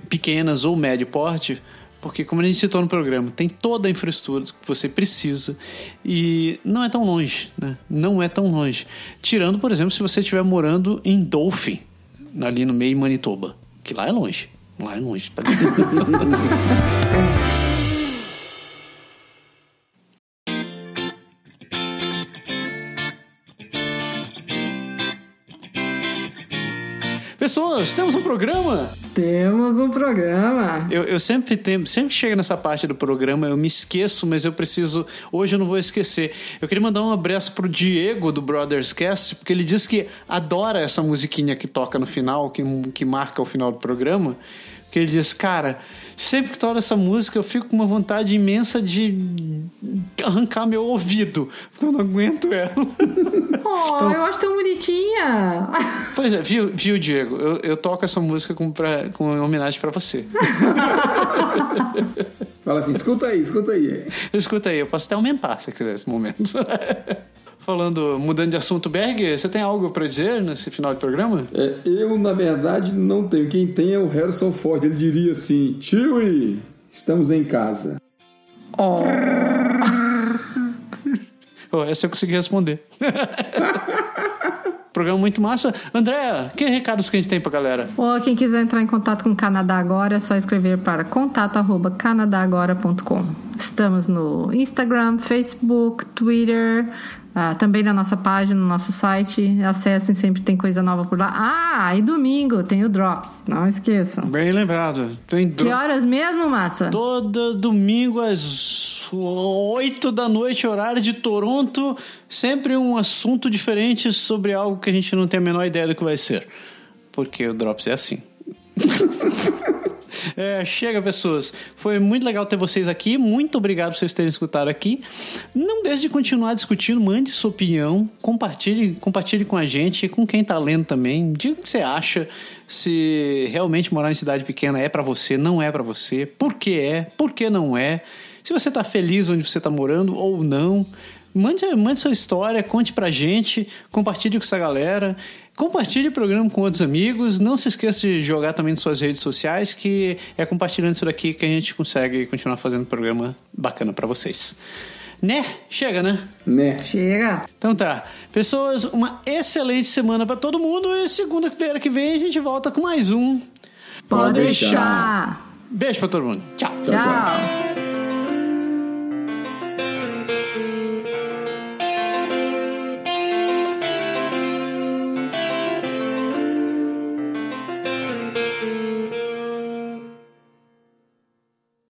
pequenas ou médio porte, porque como a gente citou no programa, tem toda a infraestrutura que você precisa e não é tão longe, né? Não é tão longe. Tirando, por exemplo, se você estiver morando em Dolphin, ali no meio de Manitoba, que lá é longe. Lá é longe. Pessoas, temos um programa! Temos um programa! Eu, eu sempre tenho, sempre chego nessa parte do programa, eu me esqueço, mas eu preciso. Hoje eu não vou esquecer. Eu queria mandar um abraço pro Diego do Brothers Cast, porque ele diz que adora essa musiquinha que toca no final, que, que marca o final do programa. Que ele diz, cara, sempre que toca essa música eu fico com uma vontade imensa de arrancar meu ouvido, porque eu não aguento ela. Oh, então, eu acho tão bonitinha. Pois é, viu, viu Diego? Eu, eu toco essa música com, pra, com homenagem para você. Fala assim, escuta aí, escuta aí. Escuta aí, eu posso até aumentar se quiser esse momento. Falando, mudando de assunto, Berg, você tem algo para dizer nesse final de programa? É, eu, na verdade, não tenho. Quem tem é o Harrison Ford. Ele diria assim: Chewie, estamos em casa. Oh. oh essa eu consegui responder. Programa muito massa. André, que recados que a gente tem pra galera? Ou quem quiser entrar em contato com o Canadá Agora, é só escrever para contato@canadagora.com. Estamos no Instagram, Facebook, Twitter, ah, também na nossa página, no nosso site. Acessem, sempre tem coisa nova por lá. Ah, e domingo tem o Drops, não esqueçam. Bem lembrado. Tem Que horas mesmo, Massa? Todo domingo às 8 da noite, horário de Toronto. Sempre um assunto diferente sobre algo que a gente não tem a menor ideia do que vai ser. Porque o Drops é assim. É, chega, pessoas. Foi muito legal ter vocês aqui. Muito obrigado por vocês terem escutado aqui. Não deixe de continuar discutindo. Mande sua opinião. Compartilhe, compartilhe com a gente, com quem tá lendo também. Diga o que você acha. Se realmente morar em cidade pequena é para você, não é para você. Por que é? Por que não é? Se você tá feliz onde você tá morando ou não. Mande, mande sua história, conte pra gente, compartilhe com essa galera. Compartilhe o programa com outros amigos. Não se esqueça de jogar também nas suas redes sociais, que é compartilhando isso daqui que a gente consegue continuar fazendo um programa bacana pra vocês. Né? Chega, né? Né? Chega. Então tá. Pessoas, uma excelente semana pra todo mundo e segunda-feira que vem a gente volta com mais um. Pode deixar. deixar. Beijo pra todo mundo. Tchau. Tchau, tchau. Tchau.